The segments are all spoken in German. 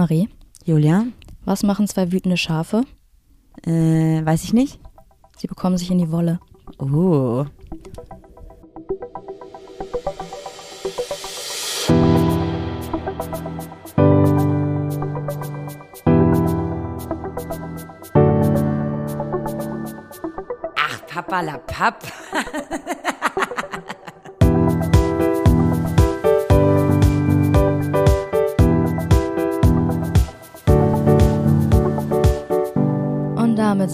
Marie, Julia? was machen zwei wütende Schafe? Äh, weiß ich nicht. Sie bekommen sich in die Wolle. Oh. Ach, Papa la Papp.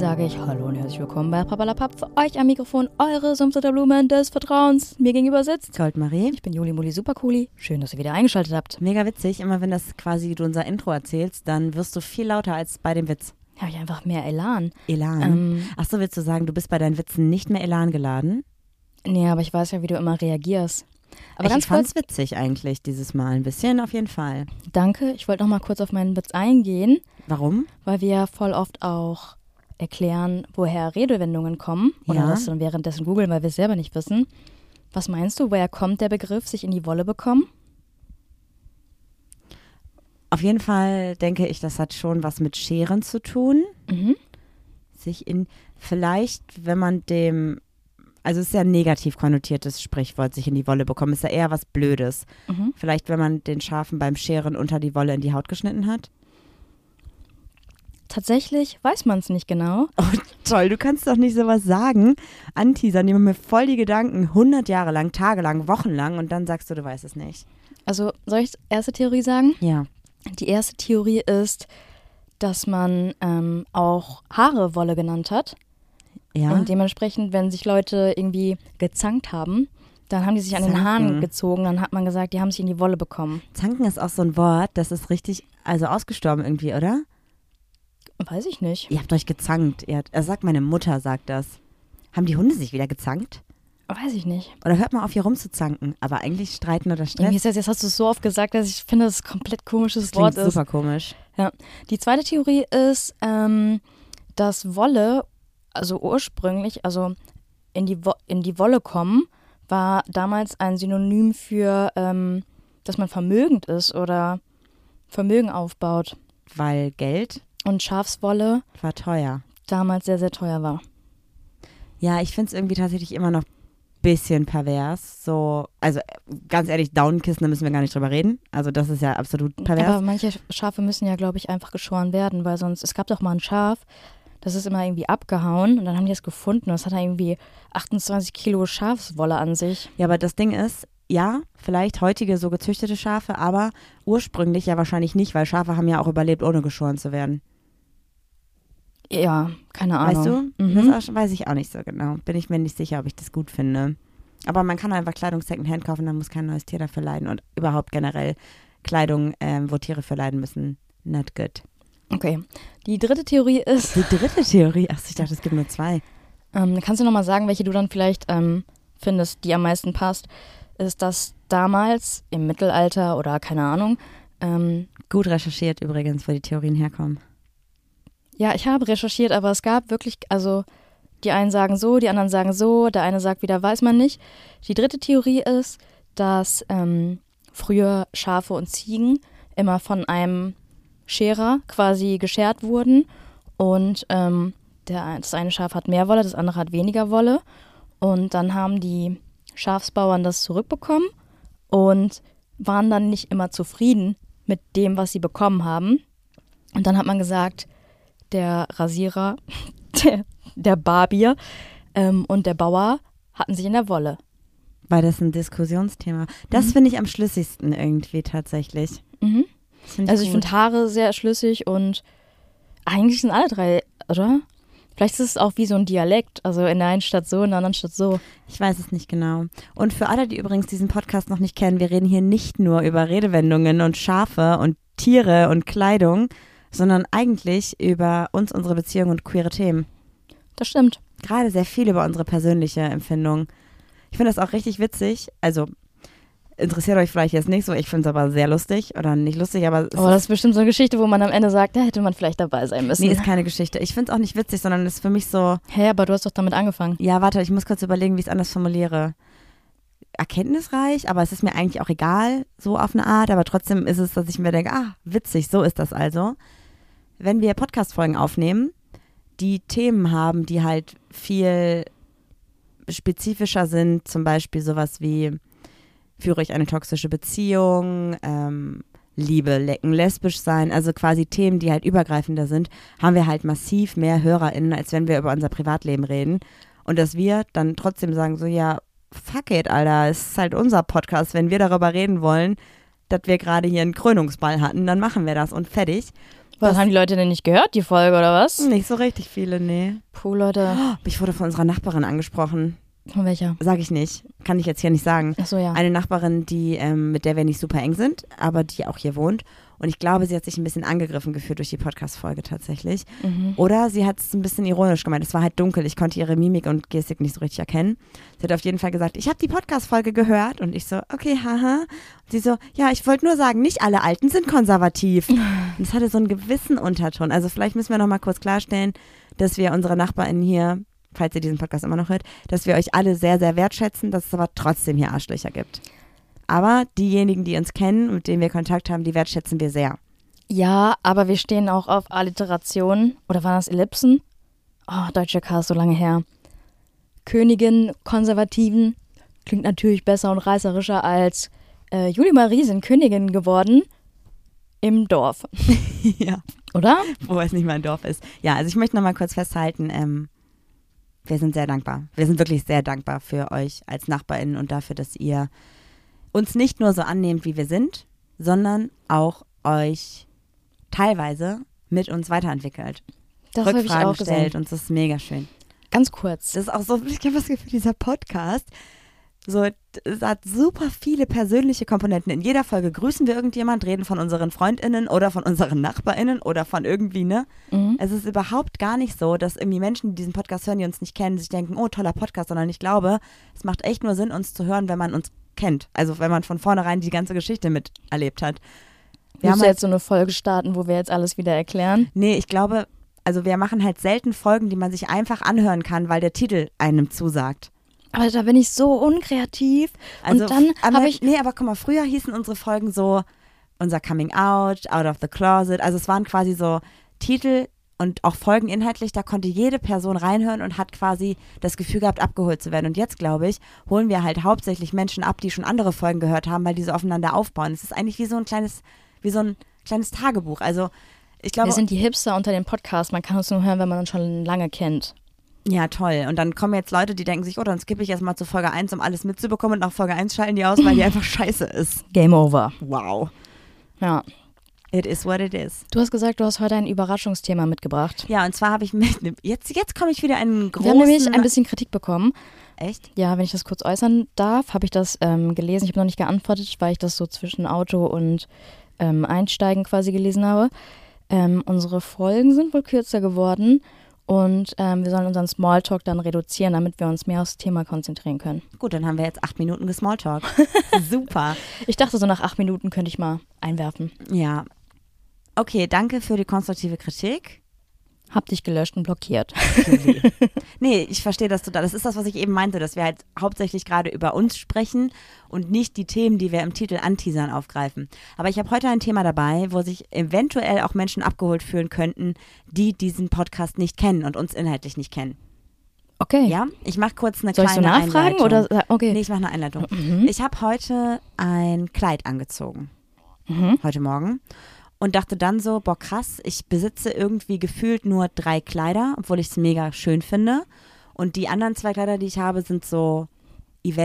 damit sage ich Hallo und herzlich willkommen bei Papalapap. Für euch am Mikrofon eure Sumpf der Blumen des Vertrauens. Mir gegenüber sitzt. Goldmarie. Ich bin Juli Muli Supercooli. Schön, dass ihr wieder eingeschaltet habt. Mega witzig. Immer wenn das quasi du unser Intro erzählst, dann wirst du viel lauter als bei dem Witz. Habe ich einfach mehr Elan. Elan. Ähm. Ach so, willst du sagen, du bist bei deinen Witzen nicht mehr Elan geladen? Nee, aber ich weiß ja, wie du immer reagierst. Aber ich ganz fand's kurz, witzig eigentlich dieses Mal. Ein bisschen auf jeden Fall. danke. Ich wollte noch mal kurz auf meinen Witz eingehen, Warum? weil wir ja voll oft auch erklären, woher Redewendungen kommen. Oder Ja. das dann währenddessen googeln, weil wir es selber nicht wissen. Was meinst du, woher kommt der Begriff sich in die Wolle bekommen? Auf jeden Fall denke ich, das hat schon was mit Scheren zu tun. Mhm. Sich in, vielleicht, wenn man dem, also es ist ja ein negativ konnotiertes Sprichwort, sich in die Wolle bekommen, ist ja eher was Blödes. Mhm. Vielleicht, wenn man den Schafen beim Scheren unter die Wolle in die Haut geschnitten hat. Tatsächlich weiß man es nicht genau. Oh, toll, du kannst doch nicht sowas sagen. Anteasern, die machen mir voll die Gedanken, 100 Jahre lang, tagelang, wochenlang und dann sagst du, du weißt es nicht. Also soll ich die erste Theorie sagen? Ja. Die erste Theorie ist, dass man ähm, auch Haare Wolle genannt hat. Ja. Und dementsprechend, wenn sich Leute irgendwie gezankt haben, dann haben die sich an den Zanken. Haaren gezogen. Dann hat man gesagt, die haben sich in die Wolle bekommen. Zanken ist auch so ein Wort, das ist richtig, also ausgestorben irgendwie, oder? Weiß ich nicht. Ihr habt euch gezankt. Ihr habt, also sagt meine Mutter, sagt das. Haben die Hunde sich wieder gezankt? Weiß ich nicht. Oder hört mal auf, hier rumzuzanken? Aber eigentlich streiten oder Stress. ist das, jetzt hast du es so oft gesagt, dass ich finde, dass es ein komplett komisches Klingt Wort ist. super komisch. Ja. Die zweite Theorie ist, ähm, dass Wolle, also ursprünglich, also in die, Wo in die Wolle kommen, war damals ein Synonym für, ähm, dass man vermögend ist oder Vermögen aufbaut. Weil Geld Und Schafswolle war teuer. damals sehr, sehr teuer war. Ja, ich finde es irgendwie tatsächlich immer noch bisschen pervers. So, also ganz ehrlich, Daunenkissen, da müssen wir gar nicht drüber reden. Also das ist ja absolut pervers. Aber manche Schafe müssen ja, glaube ich, einfach geschoren werden, weil sonst, es gab doch mal ein Schaf, das ist immer irgendwie abgehauen und dann haben die es gefunden. Das hat irgendwie 28 Kilo Schafswolle an sich. Ja, aber das Ding ist, ja, vielleicht heutige so gezüchtete Schafe, aber ursprünglich ja wahrscheinlich nicht, weil Schafe haben ja auch überlebt, ohne geschoren zu werden. Ja, keine Ahnung. Weißt du? Mhm. Das weiß ich auch nicht so genau. Bin ich mir nicht sicher, ob ich das gut finde. Aber man kann einfach Kleidung Secondhand kaufen, dann muss kein neues Tier dafür leiden. Und überhaupt generell Kleidung, ähm, wo Tiere für leiden müssen, not good. Okay. Die dritte Theorie ist, Die dritte Theorie, ach, ich dachte, es gibt nur zwei. ähm, kannst du nochmal sagen, welche du dann vielleicht ähm, findest, die am meisten passt, ist, dass damals im Mittelalter oder keine Ahnung, ähm, Gut recherchiert übrigens, wo die Theorien herkommen. Ja, ich habe recherchiert, aber es gab wirklich, also die einen sagen so, die anderen sagen so, der eine sagt wieder, weiß man nicht. Die dritte Theorie ist, dass ähm, früher Schafe und Ziegen immer von einem Scherer quasi geschert wurden und ähm, der, das eine Schaf hat mehr Wolle, das andere hat weniger Wolle und dann haben die Schafsbauern das zurückbekommen und waren dann nicht immer zufrieden mit dem, was sie bekommen haben. Und dann hat man gesagt, der Rasierer, der, der Barbier ähm, und der Bauer hatten sich in der Wolle. Weil das ein Diskussionsthema. Das finde ich am schlüssigsten irgendwie tatsächlich. Mhm. Find Also ich finde Haare sehr schlüssig und eigentlich sind alle drei, oder? Vielleicht ist es auch wie so ein Dialekt, also in der einen Stadt so, in der anderen Stadt so. Ich weiß es nicht genau. Und für alle, die übrigens diesen Podcast noch nicht kennen, wir reden hier nicht nur über Redewendungen und Schafe und Tiere und Kleidung, sondern eigentlich über uns, unsere Beziehung und queere Themen. Das stimmt. Gerade sehr viel über unsere persönliche Empfindung. Ich finde das auch richtig witzig. Also interessiert euch vielleicht jetzt nicht so, ich finde es aber sehr lustig oder nicht lustig, aber Aber das ist bestimmt so eine Geschichte, wo man am Ende sagt, da hätte man vielleicht dabei sein müssen. nee, ist keine Geschichte. Ich finde es auch nicht witzig, sondern es ist für mich so, Hä, aber du hast doch damit angefangen. ja, warte, ich muss kurz überlegen, wie ich es anders formuliere. Erkenntnisreich, aber es ist mir eigentlich auch egal, so auf eine Art. Aber trotzdem ist es, dass ich mir denke, ah, witzig, so ist das also. Wenn wir Podcast-Folgen aufnehmen, die Themen haben, die halt viel spezifischer sind, zum Beispiel sowas wie, führe ich eine toxische Beziehung, ähm, Liebe, Lecken, lesbisch sein, also quasi Themen, die halt übergreifender sind, haben wir halt massiv mehr HörerInnen, als wenn wir über unser Privatleben reden. Und dass wir dann trotzdem sagen, so, ja, fuck it, Alter, es ist halt unser Podcast. Wenn wir darüber reden wollen, dass wir gerade hier einen Krönungsball hatten, dann machen wir das und fertig. Was Das- haben die Leute denn nicht gehört, die Folge, oder was? Nicht so richtig viele, nee. Puh, Leute. Ich wurde von unserer Nachbarin angesprochen. Von welcher? Sag ich nicht. Kann ich jetzt hier nicht sagen. Achso, ja. Eine Nachbarin, die, ähm, mit der wir nicht super eng sind, aber die auch hier wohnt. Und ich glaube, sie hat sich ein bisschen angegriffen gefühlt durch die Podcast-Folge tatsächlich. Mhm. Oder sie hat es ein bisschen ironisch gemeint. Es war halt dunkel. Ich konnte ihre Mimik und Gestik nicht so richtig erkennen. Sie hat auf jeden Fall gesagt, ich habe die Podcast-Folge gehört. Und ich so, okay, haha. Und sie so, ja, ich wollte nur sagen, nicht alle Alten sind konservativ. Und es hatte so einen gewissen Unterton. Also vielleicht müssen wir noch mal kurz klarstellen, dass wir unsere NachbarInnen hier, falls ihr diesen Podcast immer noch hört, dass wir euch alle sehr, sehr wertschätzen, dass es aber trotzdem hier Arschlöcher gibt. Aber diejenigen, die uns kennen, mit denen wir Kontakt haben, die wertschätzen wir sehr. Ja, aber wir stehen auch auf Alliterationen. Oder waren das Ellipsen? Oh, deutscher K ist so lange her. Königin, Konservativen. Klingt natürlich besser und reißerischer als äh, Julie Marie sind Königin geworden im Dorf. ja. Oder? wo es nicht mal ein Dorf ist. Ja, also ich möchte noch mal kurz festhalten, ähm, wir sind sehr dankbar. Wir sind wirklich sehr dankbar für euch als NachbarInnen und dafür, dass ihr uns nicht nur so annehmt, wie wir sind, sondern auch euch teilweise mit uns weiterentwickelt. Das habe ich Rückfragen auch stellt gesehen. und das ist mega schön. Ganz kurz. Das ist auch so, ich habe das Gefühl, dieser Podcast, so, es hat super viele persönliche Komponenten. In jeder Folge grüßen wir irgendjemand, reden von unseren FreundInnen oder von unseren NachbarInnen oder von irgendwie, ne? Mhm. Es ist überhaupt gar nicht so, dass irgendwie Menschen, die diesen Podcast hören, die uns nicht kennen, sich denken, oh, toller Podcast, sondern ich glaube, es macht echt nur Sinn, uns zu hören, wenn man uns kennt. Also wenn man von vornherein die ganze Geschichte miterlebt hat. Wir Willst haben du halt, jetzt so eine Folge starten, wo wir jetzt alles wieder erklären? nee, ich glaube, also wir machen halt selten Folgen, die man sich einfach anhören kann, weil der Titel einem zusagt. Aber da bin ich so unkreativ. Also, und dann habe ich. Nee, aber guck mal, früher hießen unsere Folgen so unser Coming Out, Out of the Closet. Also es waren quasi so Titel und auch Folgen inhaltlich, da konnte jede Person reinhören und hat quasi das Gefühl gehabt, abgeholt zu werden. Und jetzt, glaube ich, holen wir halt hauptsächlich Menschen ab, die schon andere Folgen gehört haben, weil die so aufeinander aufbauen. Es ist eigentlich wie so ein kleines, wie so ein kleines Tagebuch. Also ich glaube, Wir sind die Hipster unter den Podcasts. Man kann uns nur hören, wenn man uns schon lange kennt. ja toll. Und dann kommen jetzt Leute, die denken sich, oh, dann skippe ich erstmal zu Folge 1, um alles mitzubekommen und nach Folge 1 schalten die aus, weil die einfach scheiße ist. Game over. Wow. Ja. It is what it is. Du hast gesagt, du hast heute ein Überraschungsthema mitgebracht. Ja, und zwar habe ich mit, jetzt, jetzt komme ich wieder in einen großen... Wir haben nämlich ein bisschen Kritik bekommen. Echt? Ja, wenn ich das kurz äußern darf, habe ich das ähm, gelesen. Ich habe noch nicht geantwortet, weil ich das so zwischen Auto und ähm, Einsteigen quasi gelesen habe. Ähm, unsere Folgen sind wohl kürzer geworden und ähm, wir sollen unseren Smalltalk dann reduzieren, damit wir uns mehr aufs Thema konzentrieren können. Gut, dann haben wir jetzt acht Minuten gesmalltalk. Super. Ich dachte, so nach acht Minuten könnte ich mal einwerfen. Ja. Okay, danke für die konstruktive Kritik. Hab dich gelöscht und blockiert. Nee, ich verstehe das total. Das ist das, was ich eben meinte, dass wir halt hauptsächlich gerade über uns sprechen und nicht die Themen, die wir im Titel anteasern, aufgreifen. Aber ich habe heute ein Thema dabei, wo sich eventuell auch Menschen abgeholt fühlen könnten, die diesen Podcast nicht kennen und uns inhaltlich nicht kennen. Okay. Ja, ich mache kurz eine Soll ich so kleine nachfragen Einleitung. oder okay? Nee, ich mache eine Einleitung. Mhm. Ich habe heute ein Kleid angezogen. Mhm. Heute Morgen. Und dachte dann so, boah krass, ich besitze irgendwie gefühlt nur drei Kleider, obwohl ich es mega schön finde. Und die anderen zwei Kleider, die ich habe, sind so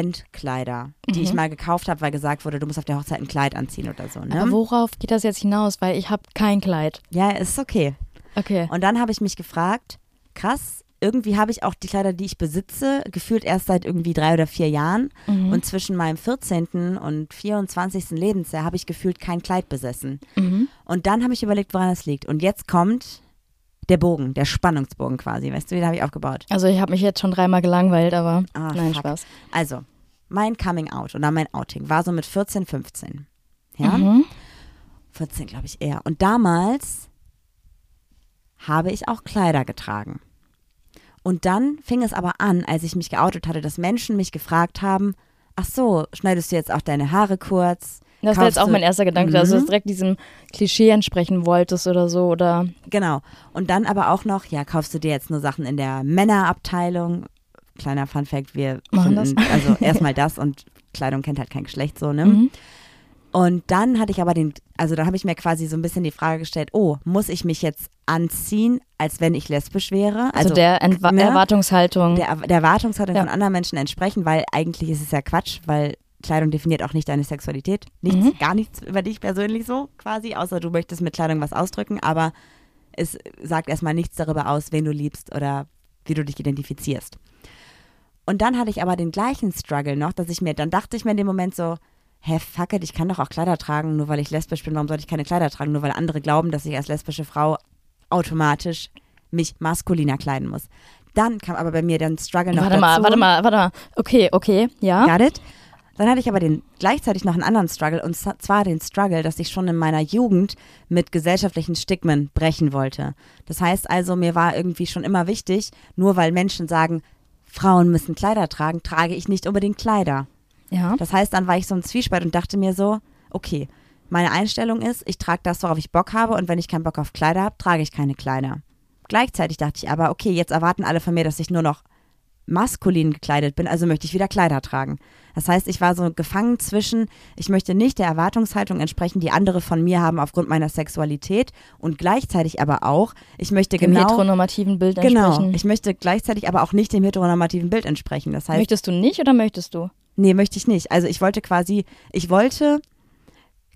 Eventkleider, die ich Mhm. mal gekauft habe, weil gesagt wurde, du musst auf der Hochzeit ein Kleid anziehen oder so. Ne? Aber worauf geht das jetzt hinaus? Weil ich habe kein Kleid. ja, ist okay. Okay. Und dann habe ich mich gefragt, krass, irgendwie habe ich auch die Kleider, die ich besitze, gefühlt erst seit irgendwie drei oder vier Jahren. Mhm. Und zwischen meinem 14. und 24. Lebensjahr habe ich gefühlt kein Kleid besessen. Mhm. Und dann habe ich überlegt, woran das liegt. Und jetzt kommt der Bogen, der Spannungsbogen quasi. Weißt du, den habe ich aufgebaut. Also ich habe mich jetzt schon dreimal gelangweilt, aber Ah, nein, fuck. Spaß. Also, mein Coming Out oder mein Outing war so mit 14, 15. Ja, Mhm. 14 glaube ich eher. Und damals habe ich auch Kleider getragen. Und dann fing es aber an, als ich mich geoutet hatte, dass Menschen mich gefragt haben, ach so, schneidest du jetzt auch deine Haare kurz? Das wäre jetzt auch mein erster Gedanke, dass du Mhm. direkt diesem Klischee entsprechen wolltest oder so. Oder Genau. Und dann aber auch noch, ja, kaufst du dir jetzt nur Sachen in der Männerabteilung? Kleiner Fun Fact, wir Machen finden, also erstmal das und Kleidung kennt halt kein Geschlecht so, ne? Mhm. Und dann hatte ich aber den, also da habe ich mir quasi so ein bisschen die Frage gestellt, oh, muss ich mich jetzt anziehen, als wenn ich lesbisch wäre? also, der Entwa ne? Erwartungshaltung. der, der Erwartungshaltung Ja. von anderen Menschen entsprechen, weil eigentlich ist es ja Quatsch, weil Kleidung definiert auch nicht deine Sexualität. Nichts, Mhm. gar nichts über dich persönlich so quasi, außer du möchtest mit Kleidung was ausdrücken, aber es sagt erstmal nichts darüber aus, wen du liebst oder wie du dich identifizierst. Und dann hatte ich aber den gleichen Struggle noch, dass ich mir, dann dachte ich mir in dem Moment so, hä, fuck it, ich kann doch auch Kleider tragen, nur weil ich lesbisch bin, warum sollte ich keine Kleider tragen? Nur weil andere glauben, dass ich als lesbische Frau automatisch mich maskuliner kleiden muss. Dann kam aber bei mir dann Struggle noch warte dazu. mal, warte mal, warte mal. Okay, okay, ja. Got it? Dann hatte ich aber den, gleichzeitig noch einen anderen Struggle und zwar den Struggle, dass ich schon in meiner Jugend mit gesellschaftlichen Stigmen brechen wollte. Das heißt also, mir war irgendwie schon immer wichtig, nur weil Menschen sagen, Frauen müssen Kleider tragen, trage ich nicht unbedingt Kleider. Ja. Das heißt, dann war ich so im Zwiespalt und dachte mir so, okay, meine Einstellung ist, ich trage das, worauf ich Bock habe und wenn ich keinen Bock auf Kleider habe, trage ich keine Kleider. Gleichzeitig dachte ich aber, okay, jetzt erwarten alle von mir, dass ich nur noch maskulin gekleidet bin, also möchte ich wieder Kleider tragen. Das heißt, ich war so gefangen zwischen, ich möchte nicht der Erwartungshaltung entsprechen, die andere von mir haben aufgrund meiner Sexualität und gleichzeitig aber auch, ich möchte Dem genau, heteronormativen Bild genau, entsprechen. ich möchte gleichzeitig aber auch nicht dem heteronormativen Bild entsprechen. Das heißt, möchtest du nicht oder möchtest du? Nee, möchte ich nicht. Also ich wollte quasi, ich wollte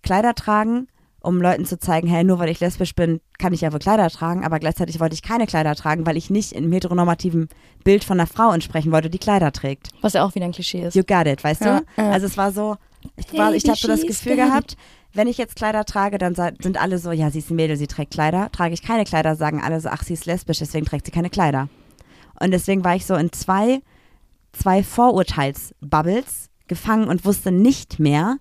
Kleider tragen, um Leuten zu zeigen, hey, nur weil ich lesbisch bin, kann ich ja wohl Kleider tragen, aber gleichzeitig wollte ich keine Kleider tragen, weil ich nicht im heteronormativen Bild von einer Frau entsprechen wollte, die Kleider trägt. Was ja auch wieder ein Klischee ist. You got it, weißt Ja, du? Also es war so, ich, war, ich habe so das Gefühl gehabt, wenn ich jetzt Kleider trage, dann sind alle so, ja, sie ist ein Mädel, sie trägt Kleider. Trage ich keine Kleider, sagen alle so, ach, sie ist lesbisch, deswegen trägt sie keine Kleider. Und deswegen war ich so in zwei, zwei Vorurteilsbubbles gefangen und wusste nicht mehr,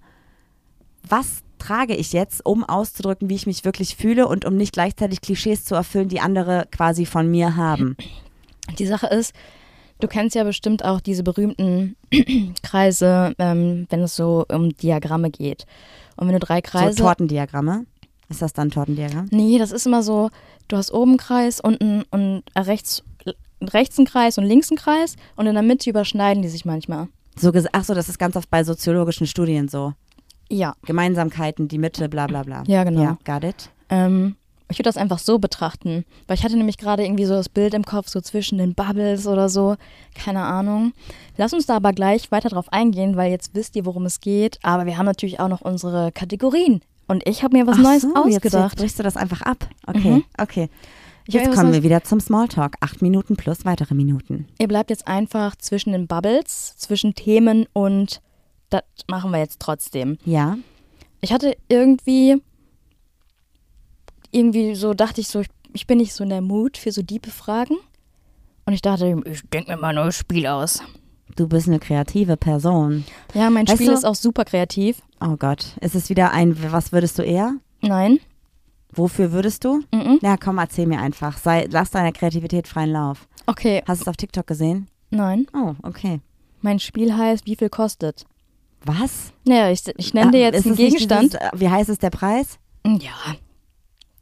was trage ich jetzt, um auszudrücken, wie ich mich wirklich fühle und um nicht gleichzeitig Klischees zu erfüllen, die andere quasi von mir haben. Die Sache ist, du kennst ja bestimmt auch diese berühmten Kreise, ähm, wenn es so um Diagramme geht. Und wenn du drei Kreise. So Tortendiagramme. Ist das dann ein Tortendiagramm? nee, das ist immer so, du hast oben Kreis, unten und rechts, rechts einen Kreis und links einen Kreis und in der Mitte überschneiden die sich manchmal. So Ach so, das ist ganz oft bei soziologischen Studien so. Ja. Gemeinsamkeiten, die Mitte, bla bla bla. Ja, genau. Ja, got it. Ähm, ich würde das einfach so betrachten, weil ich hatte nämlich gerade irgendwie so das Bild im Kopf, so zwischen den Bubbles oder so, keine Ahnung. Lass uns da aber gleich weiter drauf eingehen, weil jetzt wisst ihr, worum es geht, aber wir haben natürlich auch noch unsere Kategorien. Und ich habe mir was Ach Neues so, Jetzt, jetzt ausgedacht. brichst du das einfach ab. Okay, Mhm. okay. Ich Jetzt kommen wir wieder zum Smalltalk. Acht Minuten plus weitere Minuten. Ihr bleibt jetzt einfach zwischen den Bubbles, zwischen Themen und das machen wir jetzt trotzdem. Ja. Ich hatte irgendwie, irgendwie so, dachte ich so, ich, ich bin nicht so in der Mut für so diepe Fragen. Und ich dachte, ich denke mir mal ein neues Spiel aus. Du bist eine kreative Person. Ja, mein Weißt Spiel du- ist auch super kreativ. Oh Gott. Ist es wieder ein, was würdest du eher? Nein. Wofür würdest du? Mhm. Na komm, erzähl mir einfach. Sei, lass deiner Kreativität freien Lauf. Okay, Hast du es auf TikTok gesehen? nein. Oh, okay. Mein Spiel heißt, wie viel kostet? Was? Naja, ich, ich nenne dir Ah, jetzt ist einen Gegenstand. Dieses, äh, wie heißt es der Preis? Ja.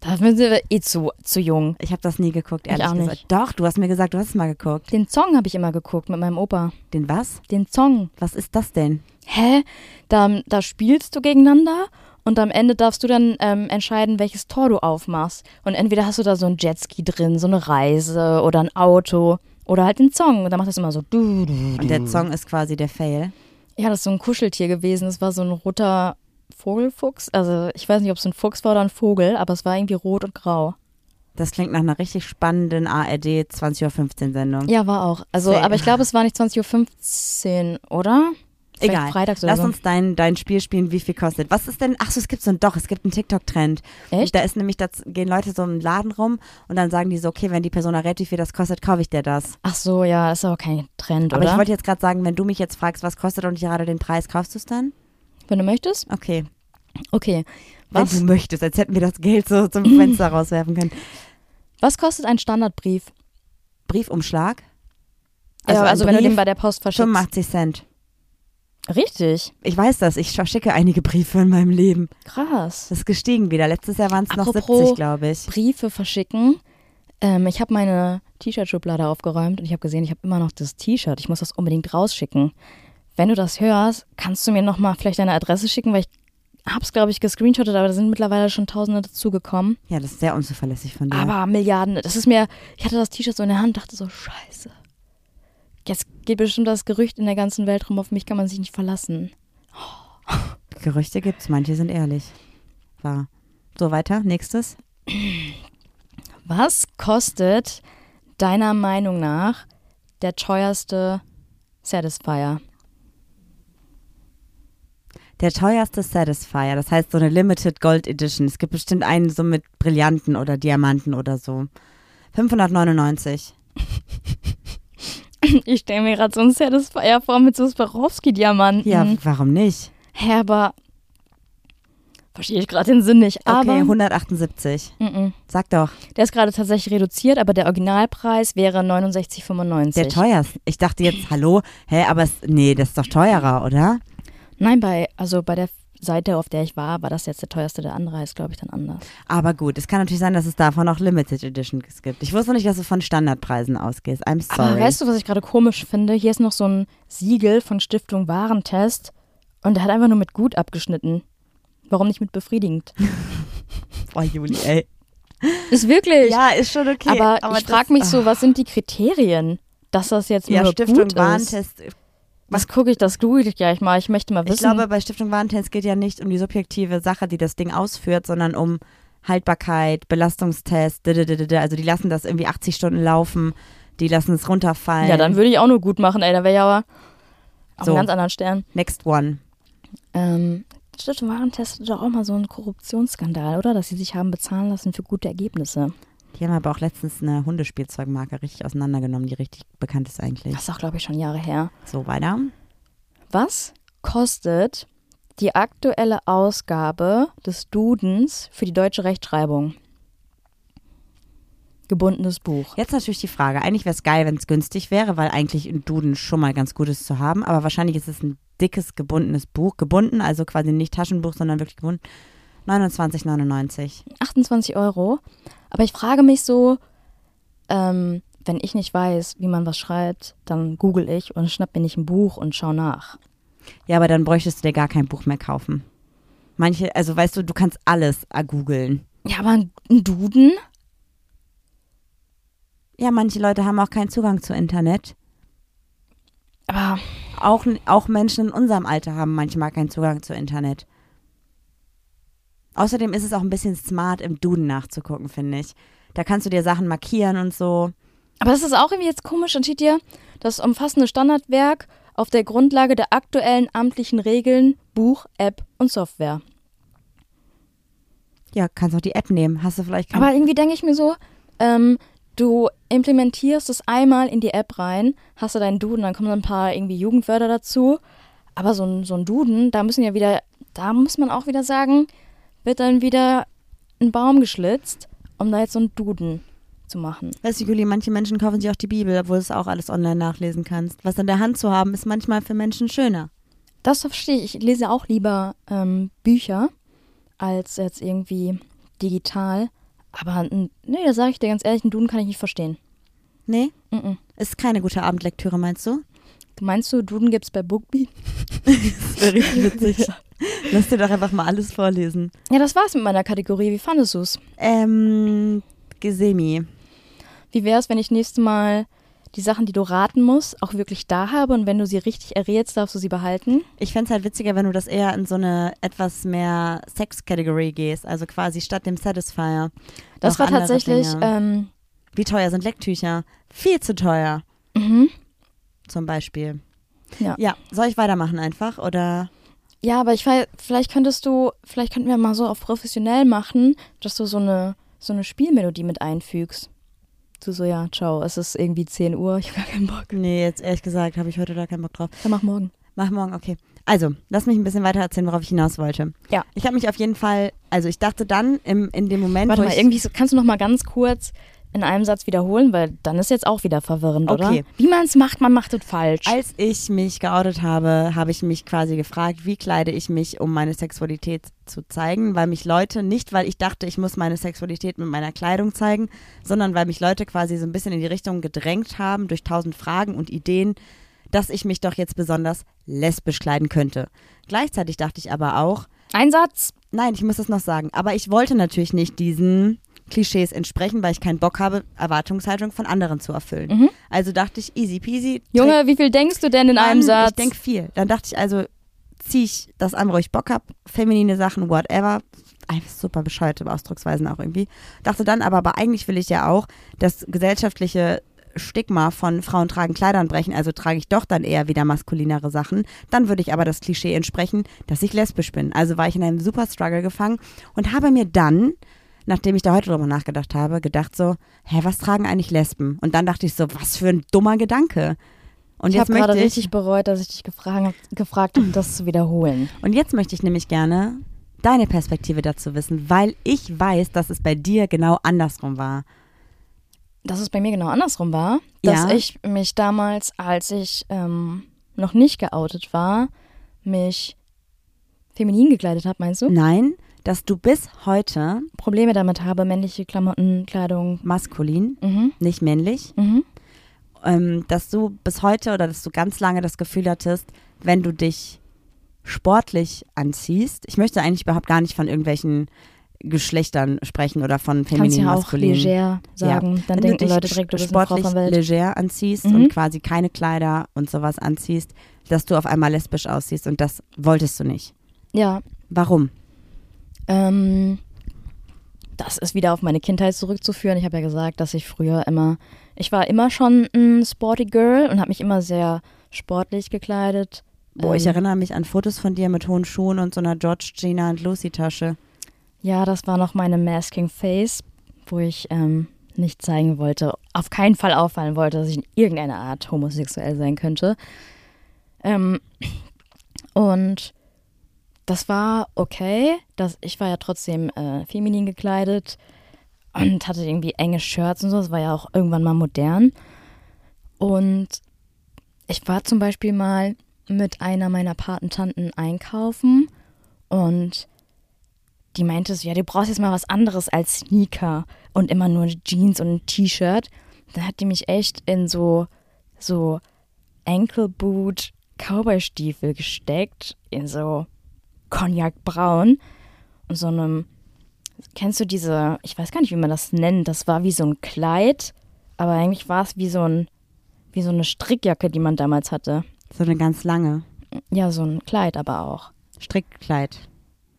Dafür sind wir eh zu, zu jung. Ich habe das nie geguckt, Ich ehrlich auch gesagt. nicht. Doch, du hast mir gesagt, du hast es mal geguckt. Den Song habe ich immer geguckt mit meinem Opa. Den was? Den Song. Was ist das denn? Hä? Da, da spielst du gegeneinander und am Ende darfst du dann ähm, entscheiden, welches Tor du aufmachst. Und entweder hast du da so ein Jetski drin, so eine Reise oder ein Auto oder halt den Song. Und dann macht das immer so. Du, du. Und der Song ist quasi der Fail. Ja, das ist so ein Kuscheltier gewesen. Das war so ein roter Vogelfuchs. Also ich weiß nicht, ob es ein Fuchs war oder ein Vogel, aber es war irgendwie rot und grau. Das klingt nach einer richtig spannenden ARD 20.15 Uhr Sendung. Ja, war auch. Also, Sehr- aber ich glaube, es war nicht 20.15 Uhr, oder? Egal. Freitags oder Lass so. uns dein, dein Spiel spielen, wie viel kostet. Was ist denn? Ach so, es gibt so ein doch, es gibt einen TikTok-Trend. Echt? Da ist nämlich, da gehen Leute so im Laden rum und dann sagen die so, okay, wenn die Person errät, wie viel das kostet, kaufe ich dir das. Ach so, ja, das ist aber kein Trend, Aber oder? ich wollte jetzt gerade sagen, wenn du mich jetzt fragst, was kostet und ich gerade den Preis, kaufst du es dann? Wenn du möchtest? Okay. Okay. Wenn Was, du möchtest, als hätten wir das Geld so zum Fenster rauswerfen können. was kostet ein Standardbrief? Briefumschlag? Also, ja, also wenn du den bei der Post verschickst. 85 Cent. Richtig. Ich weiß das, ich verschicke einige Briefe in meinem Leben. Krass. Das ist gestiegen wieder. Letztes Jahr waren es noch Apropos 70, glaube ich. Briefe verschicken. Ähm, ich habe meine T-Shirt-Schublade aufgeräumt und ich habe gesehen, ich habe immer noch das T-Shirt. Ich muss das unbedingt rausschicken. Wenn du das hörst, kannst du mir nochmal vielleicht deine Adresse schicken, weil ich habe es, glaube ich, gescreenshottet, aber da sind mittlerweile schon Tausende dazugekommen. Ja, das ist sehr unzuverlässig von dir. Aber Milliarden, das ist mir, ich hatte das T-Shirt so in der Hand, dachte so, scheiße. Jetzt geht bestimmt das Gerücht in der ganzen Welt rum, auf mich kann man sich nicht verlassen. Gerüchte gibt's, manche sind ehrlich. Wahr. So, weiter. Nächstes. Was kostet deiner Meinung nach der teuerste Satisfier? Der teuerste Satisfier, das heißt so eine Limited Gold Edition. Es gibt bestimmt einen so mit Brillanten oder Diamanten oder so. 599. Ich stelle mir gerade so einen Satisfier vor mit so Swarovski-Diamanten. Ja, warum nicht? Hä, aber verstehe ich gerade den Sinn nicht. Aber Okay, 178. Mm-mm. Sag doch, der ist gerade tatsächlich reduziert, aber der Originalpreis wäre 69,95. der teuerste. Ich dachte jetzt, hallo, hä, aber es, nee, das ist doch teurer, oder? Nein, bei also bei der Seite, auf der ich war, war das jetzt der teuerste. Der andere ist, glaube ich, dann anders. Aber gut, es kann natürlich sein, dass es davon auch Limited Editions gibt. Ich wusste nicht, dass du von Standardpreisen ausgehst. I'm sorry. Aber weißt du, was ich gerade komisch finde? Hier ist noch so ein Siegel von Stiftung Warentest und der hat einfach nur mit gut abgeschnitten. Warum nicht mit befriedigend? oh, Juli, ey. Ist wirklich. Ja, ist schon okay. aber, ich das- frage mich so, was sind die Kriterien, dass das jetzt Ja, nur Stiftung gut ist? Warentest. Was gucke ich, das google ich gleich mal. Ich möchte mal wissen. Ich glaube, bei Stiftung Warentest geht ja nicht um die subjektive Sache, die das Ding ausführt, sondern um Haltbarkeit, Belastungstest, also die lassen das irgendwie 80 Stunden laufen, die lassen es runterfallen. ja, dann würde ich auch nur gut machen, ey. Da wäre ja aber auf So. einem ganz anderen Stern. Next one. Ähm, Stiftung Warentest hatte doch auch mal so einen Korruptionsskandal, oder? Dass sie sich haben bezahlen lassen für gute Ergebnisse. Die haben aber auch letztens eine Hundespielzeugmarke richtig auseinandergenommen, die richtig bekannt ist eigentlich. Das ist auch, glaube ich, schon Jahre her. So, weiter. Was kostet die aktuelle Ausgabe des Dudens für die deutsche Rechtschreibung? Gebundenes Buch. Jetzt natürlich die Frage. Eigentlich wäre es geil, wenn es günstig wäre, weil eigentlich ein Duden schon mal ganz gut ist zu haben. Aber wahrscheinlich ist es ein dickes, gebundenes Buch. Gebunden, also quasi nicht Taschenbuch, sondern wirklich gebunden. 29,99. 28 Euro. Aber ich frage mich so, ähm, wenn ich nicht weiß, wie man was schreibt, dann google ich und schnapp mir nicht ein Buch und schau nach. Ja, aber dann bräuchtest du dir gar kein Buch mehr kaufen. Manche, also weißt du, du kannst alles googeln. Ja, aber ein Duden? Ja, manche Leute haben auch keinen Zugang zu Internet. Aber Auch, auch Menschen in unserem Alter haben manchmal keinen Zugang zu Internet. Außerdem ist es auch ein bisschen smart, im Duden nachzugucken, finde ich. Da kannst du dir Sachen markieren und so. Aber das ist auch irgendwie jetzt komisch. Dann steht hier das umfassende Standardwerk auf der Grundlage der aktuellen amtlichen Regeln, Buch, App und Software. Ja, kannst auch die App nehmen. Hast du vielleicht Aber irgendwie denke ich mir so, ähm, du implementierst es einmal in die App rein, hast du deinen Duden, dann kommen ein paar irgendwie Jugendwörter dazu. Aber so ein, so ein Duden, da müssen ja wieder, da muss man auch wieder sagen, wird dann wieder ein Baum geschlitzt, um da jetzt so einen Duden zu machen. Weißt du, Juli, manche Menschen kaufen sich auch die Bibel, obwohl du es auch alles online nachlesen kannst. Was in der Hand zu haben, ist manchmal für Menschen schöner. Das verstehe ich. Ich lese auch lieber ähm, Bücher als jetzt irgendwie digital. Aber nee, da sage ich dir ganz ehrlich, einen Duden kann ich nicht verstehen. Nee? Mhm. Ist keine gute Abendlektüre, meinst du? Meinst du, Duden gibt's bei Bookbeat? Das wäre richtig witzig. Lass dir doch einfach mal alles vorlesen. Ja, das war's mit meiner Kategorie. Wie fandest du's? Ähm, Gesemi. Wie wär's, wenn ich nächstes Mal die Sachen, die du raten musst, auch wirklich da habe und wenn du sie richtig errätst, darfst du sie behalten? Ich fände es halt witziger, wenn du das eher in so eine etwas mehr Sex-Category gehst. Also quasi statt dem Satisfier. Das war tatsächlich, ähm, Wie teuer sind Lecktücher? Viel zu teuer, mhm. zum Beispiel. Ja. Ja, soll ich weitermachen einfach? Oder? Ja, aber ich weiß, vielleicht könntest du, vielleicht könnten wir mal so auf professionell machen, dass du so eine, so eine Spielmelodie mit einfügst. Du so, ja, ciao, es ist irgendwie 10 Uhr, ich habe gar keinen Bock. Nee, jetzt ehrlich gesagt habe ich heute da keinen Bock drauf. Dann mach morgen. Mach morgen, okay. Also, lass mich ein bisschen weiter erzählen, worauf ich hinaus wollte. Ja. Ich habe mich auf jeden Fall, also ich dachte dann im, in dem Moment, Warte wo mal, ich, irgendwie, so- kannst du noch mal ganz kurz in einem Satz wiederholen, weil dann ist jetzt auch wieder verwirrend, Okay. oder? Wie man es macht, man macht es falsch. Als ich mich geoutet habe, habe ich mich quasi gefragt, wie kleide ich mich, um meine Sexualität zu zeigen, weil mich Leute, nicht weil ich dachte, ich muss meine Sexualität mit meiner Kleidung zeigen, sondern weil mich Leute quasi so ein bisschen in die Richtung gedrängt haben durch tausend Fragen und Ideen, dass ich mich doch jetzt besonders lesbisch kleiden könnte. Gleichzeitig dachte ich aber auch, Ein Satz. Nein, ich muss das noch sagen. Aber ich wollte natürlich nicht diesen Klischees entsprechen, weil ich keinen Bock habe, Erwartungshaltung von anderen zu erfüllen. Mhm. Also dachte ich, easy peasy. Junge, wie viel denkst du denn in Mann, einem Satz? Ich denke viel. Dann dachte ich also, ziehe ich das an, wo ich Bock habe, feminine Sachen, whatever. Einfach super bescheuerte Ausdrucksweisen auch irgendwie. Dachte dann aber, aber eigentlich will ich ja auch das gesellschaftliche Stigma von Frauen tragen Kleidern brechen, also trage ich doch dann eher wieder maskulinere Sachen. Dann würde ich aber das Klischee entsprechen, dass ich lesbisch bin. Also war ich in einem super Struggle gefangen und habe mir dann, nachdem ich da heute drüber nachgedacht habe, gedacht so, hä, was tragen eigentlich Lesben? Und dann dachte ich so, was für ein dummer Gedanke. Und ich habe gerade richtig bereut, dass ich dich gefragt, gefragt habe, das zu wiederholen. und jetzt möchte ich nämlich gerne deine Perspektive dazu wissen, weil ich weiß, dass es bei dir genau andersrum war. Dass es bei mir genau andersrum war. Dass Ja. ich mich damals, als ich ähm, noch nicht geoutet war, mich feminin gekleidet habe, meinst du? Nein, dass du bis heute Probleme damit habe, männliche Klamotten, Kleidung. maskulin, Mhm. nicht männlich, Mhm. ähm, dass du bis heute oder dass du ganz lange das Gefühl hattest, wenn du dich sportlich anziehst, ich möchte eigentlich überhaupt gar nicht von irgendwelchen Geschlechtern sprechen oder von Kannst feminin, ja auch maskulin. leger sagen. Dann wenn denken Leute direkt, du bist eine Frau sportlich von Welt. leger anziehst Mhm. und quasi keine Kleider und sowas anziehst, dass du auf einmal lesbisch aussiehst und das wolltest du nicht. Ja, Warum? Ähm, das ist wieder auf meine Kindheit zurückzuführen. Ich habe ja gesagt, dass ich früher immer, ich war immer schon ein Sporty Girl und habe mich immer sehr sportlich gekleidet. Boah, ich Ähm, erinnere mich an Fotos von dir mit hohen Schuhen und so einer George Gina und Lucy Tasche. Ja, das war noch meine Masking Face, wo ich ähm, nicht zeigen wollte, auf keinen Fall auffallen wollte, dass ich in irgendeiner Art homosexuell sein könnte. Ähm, und das war okay. Das, ich war ja trotzdem äh, feminin gekleidet und hatte irgendwie enge Shirts und so. Das war ja auch irgendwann mal modern. Und ich war zum Beispiel mal mit einer meiner Patentanten einkaufen und die meinte so, ja, du brauchst jetzt mal was anderes als Sneaker und immer nur Jeans und ein T-Shirt. Dann hat die mich echt in so, so Ankle-Boot Cowboy-Stiefel gesteckt, in so Cognac-Braun und so einem, kennst du diese, ich weiß gar nicht, wie man das nennt, das war wie so ein Kleid, aber eigentlich war es wie so ein, wie so eine Strickjacke, die man damals hatte. So eine ganz lange. Ja, so ein Kleid aber auch. Strickkleid.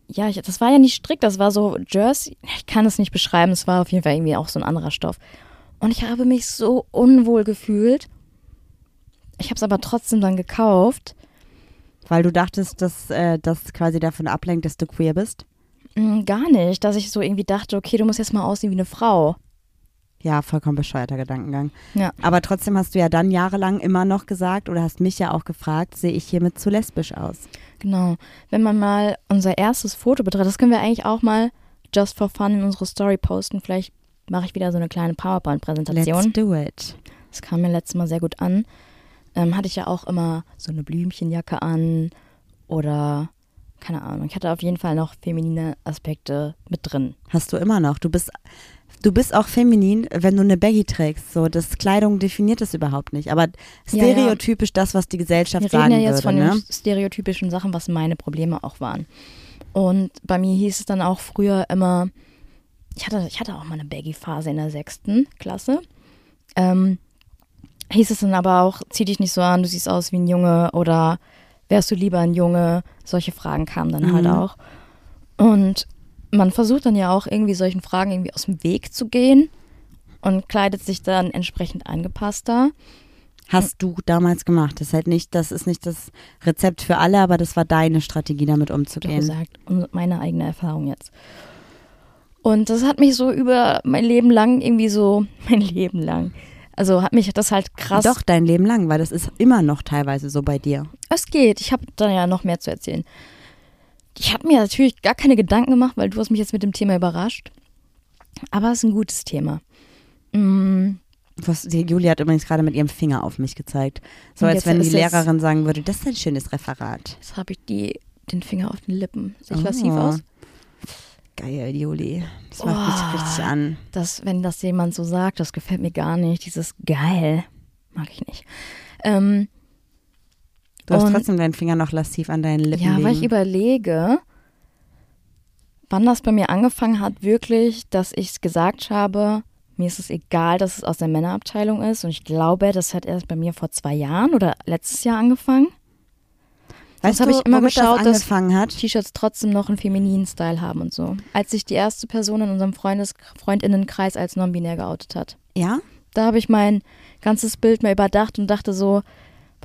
Ja, ich, das war ja nicht strick, das war so Jersey. Ich kann es nicht beschreiben, es war auf jeden Fall irgendwie auch so ein anderer Stoff. Und ich habe mich so unwohl gefühlt. Ich habe es aber trotzdem dann gekauft. Weil du dachtest, dass äh, das quasi davon ablenkt, dass du queer bist? Mm, Gar nicht, dass ich so irgendwie dachte, okay, du musst jetzt mal aussehen wie eine Frau. Ja, vollkommen bescheuerter Gedankengang. Ja. Aber trotzdem hast du ja dann jahrelang immer noch gesagt oder hast mich ja auch gefragt, sehe ich hiermit zu lesbisch aus? Genau. Wenn man mal unser erstes Foto betrachtet, das können wir eigentlich auch mal just for fun in unsere Story posten. Vielleicht mache ich wieder so eine kleine Let's PowerPoint-Präsentation. do it. Das kam mir letztes Mal sehr gut an. Ähm, hatte ich ja auch immer so eine Blümchenjacke an oder keine Ahnung. Ich hatte auf jeden Fall noch feminine Aspekte mit drin. Hast du immer noch. Du bist, du bist auch feminin, wenn du eine Baggy trägst. So, das Kleidung definiert das überhaupt nicht. Aber Ja, ja. stereotypisch das, was die Gesellschaft Wir sagen reden ja jetzt würde. von den ne? stereotypischen Sachen, was meine Probleme auch waren. Und bei mir hieß es dann auch früher immer, ich hatte, ich hatte auch mal eine Baggy-Phase in der sechsten Klasse. Ähm, hieß es dann aber auch, zieh dich nicht so an, du siehst aus wie ein Junge oder wärst du lieber ein Junge? Solche Fragen kamen dann halt Mhm. auch. Und man versucht dann ja auch irgendwie solchen Fragen irgendwie aus dem Weg zu gehen und kleidet sich dann entsprechend angepasster. Hast du damals gemacht. Das ist halt nicht, das ist nicht das Rezept für alle, aber das war deine Strategie, damit umzugehen. gesagt, und meine eigene Erfahrung jetzt. Und das hat mich so über mein Leben lang irgendwie so, mein Leben lang, also hat mich das halt krass. Doch, dein Leben lang, weil das ist immer noch teilweise so bei dir. Es geht. Ich habe da ja noch mehr zu erzählen. Ich habe mir natürlich gar keine Gedanken gemacht, weil du hast mich jetzt mit dem Thema überrascht. Aber es ist ein gutes Thema. Mm, Was, Julia hat übrigens gerade mit ihrem Finger auf mich gezeigt. So als wenn die Lehrerin sagen würde, das ist ein schönes Referat. jetzt habe ich die, den Finger auf den Lippen. Sieht Oh. lassiv aus? Geil, Juli. Das macht mich Oh. richtig an. Das, wenn das jemand so sagt, das gefällt mir gar nicht. Dieses geil mag ich nicht. Ähm, Du hast trotzdem deinen Finger noch lassiv an deinen Lippen ja, liegen. weil ich überlege, wann das bei mir angefangen hat, wirklich, dass ich gesagt habe, mir ist es egal, dass es aus der Männerabteilung ist. Und ich glaube, das hat erst bei mir vor zwei Jahren oder letztes Jahr angefangen. Weißt habe du, ich immer geschaut, das dass-? T-Shirts trotzdem noch einen femininen Style haben und so. Als sich die erste Person in unserem Freundes Freundinnenkreis als non-binär geoutet hat. Ja? Da habe ich mein ganzes Bild mal überdacht und dachte so,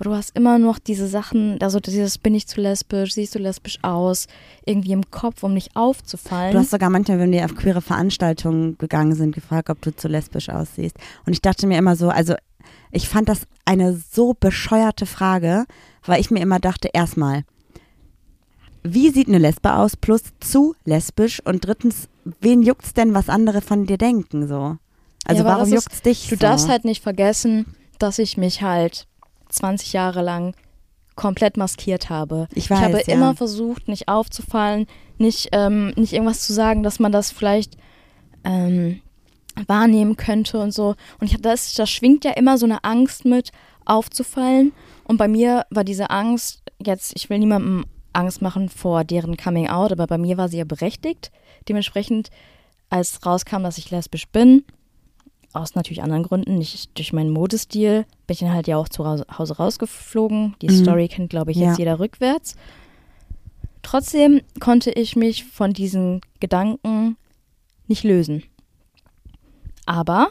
du hast immer noch diese Sachen, also dieses bin ich zu lesbisch, siehst du lesbisch aus, irgendwie im Kopf, um nicht aufzufallen. Du hast sogar manchmal, wenn wir auf queere Veranstaltungen gegangen sind, gefragt, ob du zu lesbisch aussiehst. Und ich dachte mir immer so, also ich fand das eine so bescheuerte Frage, weil ich mir immer dachte, erstmal, wie sieht eine Lesbe aus? Plus zu lesbisch. Und drittens, wen juckt's denn, was andere von dir denken? So. Also Ja, warum das ist- juckt's dich? du so? darfst halt nicht vergessen, dass ich mich halt 20 Jahre lang komplett maskiert habe. Ich weiß, habe ja. immer versucht, nicht aufzufallen, nicht, ähm, nicht irgendwas zu sagen, dass man das vielleicht ähm, wahrnehmen könnte und so. Und ich, das, das schwingt ja immer so eine Angst mit, aufzufallen. Und bei mir war diese Angst, jetzt, ich will niemandem Angst machen vor deren Coming Out, aber bei mir war sie ja berechtigt. Dementsprechend, als rauskam, dass ich lesbisch bin, aus natürlich anderen Gründen, nicht durch meinen Modestil, bin ich dann halt ja auch zu Hause- rausgeflogen. Die Mhm. Story kennt, glaube ich, Ja. jetzt jeder rückwärts. Trotzdem konnte ich mich von diesen Gedanken nicht lösen. Aber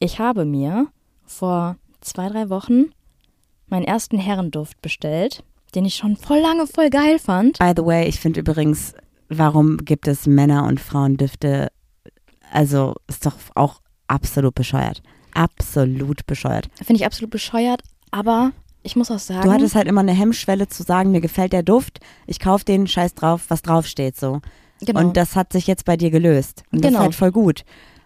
ich habe mir vor zwei, drei Wochen meinen ersten Herrenduft bestellt, den ich schon voll lange voll geil fand. By the way, ich finde übrigens, warum gibt es Männer- und Frauendüfte? Also ist doch auch absolut bescheuert. Absolut bescheuert. Finde ich absolut bescheuert, aber ich muss auch sagen, Du hattest halt immer eine Hemmschwelle zu sagen, mir gefällt der Duft, ich kaufe den Scheiß drauf, was draufsteht so. genau, Und das hat sich jetzt bei dir gelöst. Und das Genau. ist halt voll gut.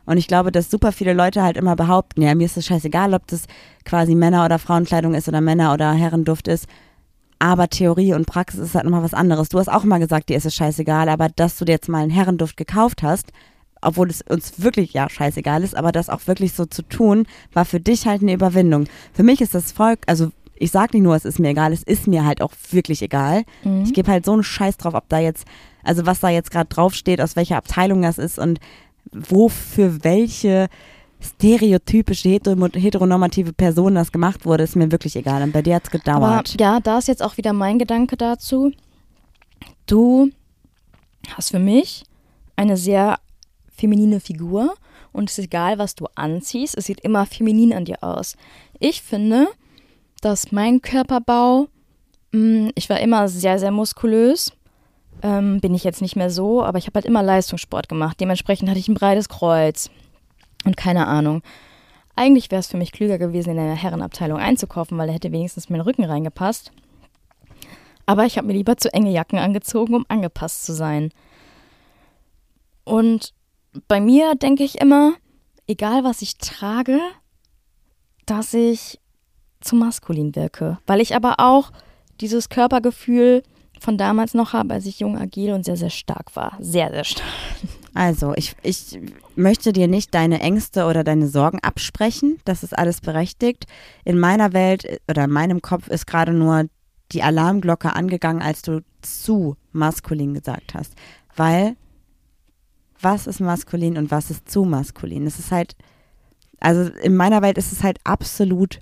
Und ich glaube, dass super viele Leute halt immer behaupten, ja, mir ist es scheißegal, ob das quasi Männer- oder Frauenkleidung ist oder Männer- oder Herrenduft ist. Aber Theorie und Praxis ist halt nochmal was anderes. Du hast auch mal gesagt, dir ist es scheißegal, aber dass du dir jetzt mal einen Herrenduft gekauft hast, obwohl es uns wirklich ja scheißegal ist, aber das auch wirklich so zu tun, war für dich halt eine Überwindung. Für mich ist das voll, also ich sag nicht nur, es ist mir egal, es ist mir halt auch wirklich egal. Mhm. Ich gebe halt so einen Scheiß drauf, ob da jetzt, also was da jetzt gerade draufsteht, aus welcher Abteilung das ist und wo für welche stereotypische hetero heteronormative Person das gemacht wurde, ist mir wirklich egal. Und bei dir hat's Aber gedauert. ja, da ist jetzt auch wieder mein Gedanke dazu. Du hast für mich eine sehr feminine Figur und es ist egal, was du anziehst, es sieht immer feminin an dir aus. Ich finde, dass mein Körperbau, mh, ich war immer sehr, sehr muskulös. Ähm, bin ich jetzt nicht mehr so, aber ich habe halt immer Leistungssport gemacht. Dementsprechend hatte ich ein breites Kreuz und keine Ahnung. Eigentlich wäre es für mich klüger gewesen, in einer Herrenabteilung einzukaufen, weil da hätte wenigstens mein Rücken reingepasst. Aber ich habe mir lieber zu enge Jacken angezogen, um angepasst zu sein. Und bei mir denke ich immer, egal was ich trage, dass ich zu maskulin wirke. Weil ich aber auch dieses Körpergefühl von damals noch habe, als ich jung, agil und sehr, sehr stark war. Sehr, sehr stark. Also, ich, ich möchte dir nicht deine Ängste oder deine Sorgen absprechen. Das ist alles berechtigt. In meiner Welt oder in meinem Kopf ist gerade nur die Alarmglocke angegangen, als du zu maskulin gesagt hast. Weil, was ist maskulin und was ist zu maskulin? Es ist halt, also in meiner Welt ist es halt absolut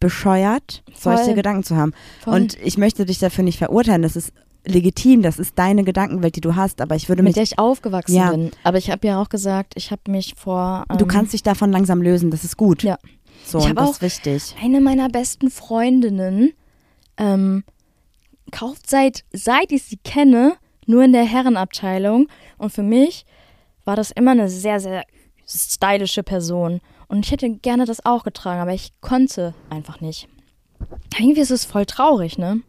bescheuert, solche Voll. Gedanken zu haben. Voll. Und ich möchte dich dafür nicht verurteilen. Das ist legitim, das ist deine Gedankenwelt, die du hast. Aber ich würde mich mit der ich aufgewachsen Ja. bin. Aber ich habe ja auch gesagt, ich habe mich vor. Ähm, Du kannst dich davon langsam lösen, das ist gut. Ja. So, Ich und hab das auch- ist wichtig. Eine meiner besten Freundinnen ähm, kauft seit, seit ich sie kenne, nur in der Herrenabteilung. Und für mich war das immer eine sehr, sehr stylische Person. Und ich hätte gerne das auch getragen, aber ich konnte einfach nicht. Irgendwie ist es voll traurig, ne?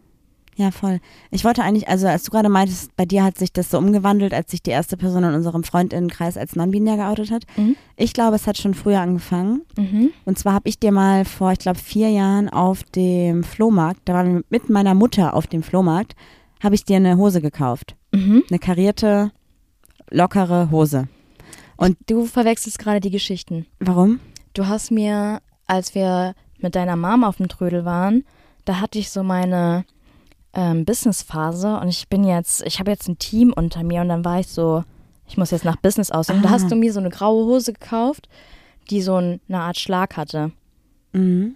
Ja, voll. Ich wollte eigentlich, also als du gerade meintest, bei dir hat sich das so umgewandelt, als sich die erste Person in unserem Freundinnenkreis als non-binär geoutet hat. Mhm. Ich glaube, es hat schon früher angefangen. Mhm. Und zwar habe ich dir mal vor, ich glaube, vier Jahren auf dem Flohmarkt, da waren wir mit meiner Mutter auf dem Flohmarkt, habe ich dir eine Hose gekauft. Mhm. Eine karierte, lockere Hose. Und du verwechselst gerade die Geschichten. Warum? Du hast mir, als wir mit deiner Mom auf dem Trödel waren, da hatte ich so meine ähm, Business-Phase und ich bin jetzt, ich habe jetzt ein Team unter mir und dann war ich so, ich muss jetzt nach Business aussehen. Und da Ah. hast du mir so eine graue Hose gekauft, die so ein, eine Art Schlag hatte. Mhm.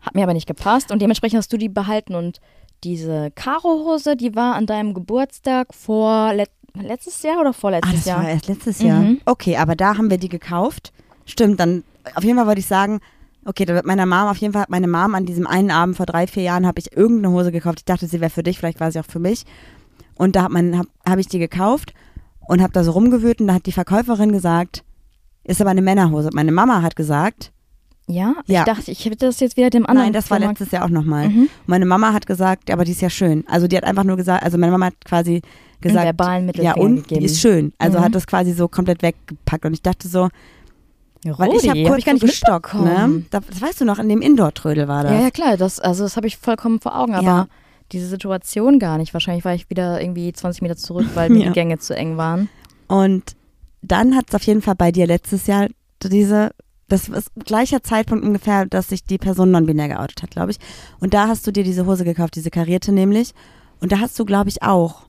Hat mir aber nicht gepasst und dementsprechend hast du die behalten und diese Karo-Hose, die war an deinem Geburtstag vor let letztes Jahr oder Ah, vorletztes das Jahr? war erst letztes Jahr. Mhm. Okay, aber da haben wir die gekauft. Stimmt, dann auf jeden Fall wollte ich sagen, okay, da wird meiner Mom auf jeden Fall, hat meine Mom an diesem einen Abend vor drei, vier Jahren habe ich irgendeine Hose gekauft. Ich dachte, sie wäre für dich, vielleicht war sie auch für mich. Und da habe hab, hab ich die gekauft und habe da so rumgewühlt und da hat die Verkäuferin gesagt, ist aber eine Männerhose. Meine Mama hat gesagt, Ja? Ja. Ich dachte, ich hätte das jetzt wieder dem anderen nein, das war letztes Jahr auch nochmal. Mhm. Meine Mama hat gesagt, aber die ist ja schön. Also die hat einfach nur gesagt, also meine Mama hat quasi gesagt, verbalen Mittelfinger ja und gegeben. die ist schön. Also Mhm. hat das quasi so komplett weggepackt und ich dachte so, weil Rudi, ich habe hab ich gar nicht gestockt, ne? Das weißt du noch, in dem Indoor-Trödel war das. Ja, ja, klar, das, also das habe ich vollkommen vor Augen, aber Ja. diese Situation gar nicht. Wahrscheinlich war ich wieder irgendwie 20 Meter zurück, weil mir Ja. die Gänge zu eng waren. Und dann hat es auf jeden Fall bei dir letztes Jahr diese, das ist gleicher Zeitpunkt ungefähr, dass sich die Person non-binär geoutet hat, glaube ich. Und da hast du dir diese Hose gekauft, diese karierte nämlich. Und da hast du, glaube ich, auch.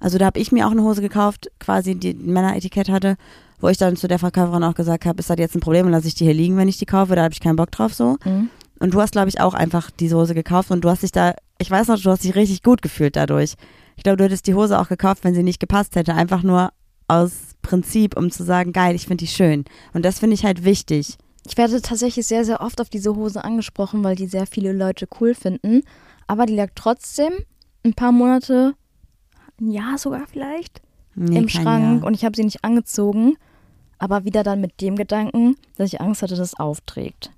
Also da habe ich mir auch eine Hose gekauft, quasi die ein Männeretikett hatte, wo ich dann zu der Verkäuferin auch gesagt habe, ist das jetzt ein Problem, lasse ich die hier liegen, wenn ich die kaufe, da habe ich keinen Bock drauf so. Mhm. Und du hast, glaube ich, auch einfach diese Hose gekauft und du hast dich da, ich weiß noch, du hast dich richtig gut gefühlt dadurch. Ich glaube, du hättest die Hose auch gekauft, wenn sie nicht gepasst hätte. Einfach nur aus Prinzip, um zu sagen, geil, ich finde die schön. Und das finde ich halt wichtig. Ich werde tatsächlich sehr, sehr oft auf diese Hose angesprochen, weil die sehr viele Leute cool finden. Aber die lag trotzdem ein paar Monate, ein Jahr sogar vielleicht, Nee, im Schrank Jahr. und ich habe sie nicht angezogen. Aber wieder dann mit dem Gedanken, dass ich Angst hatte, dass es aufträgt.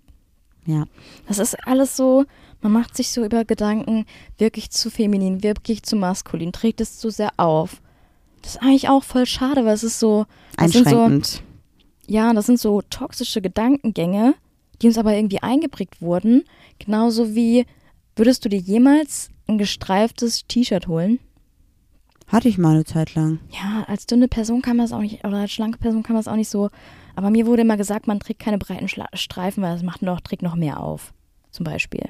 Ja. Das ist alles so, man macht sich so über Gedanken wirklich zu feminin, wirklich zu maskulin, trägt es zu sehr auf. Das ist eigentlich auch voll schade, weil es ist so, sind so, Einschränkend. ja, das sind so toxische Gedankengänge, die uns aber irgendwie eingeprägt wurden. Genauso wie, würdest du dir jemals ein gestreiftes T-Shirt holen? Hatte ich mal eine Zeit lang. Ja, als dünne Person kann man es auch nicht, oder als schlanke Person kann man es auch nicht so. Aber mir wurde immer gesagt, man trägt keine breiten Schla Streifen, weil das macht noch, trägt noch mehr auf. Zum Beispiel.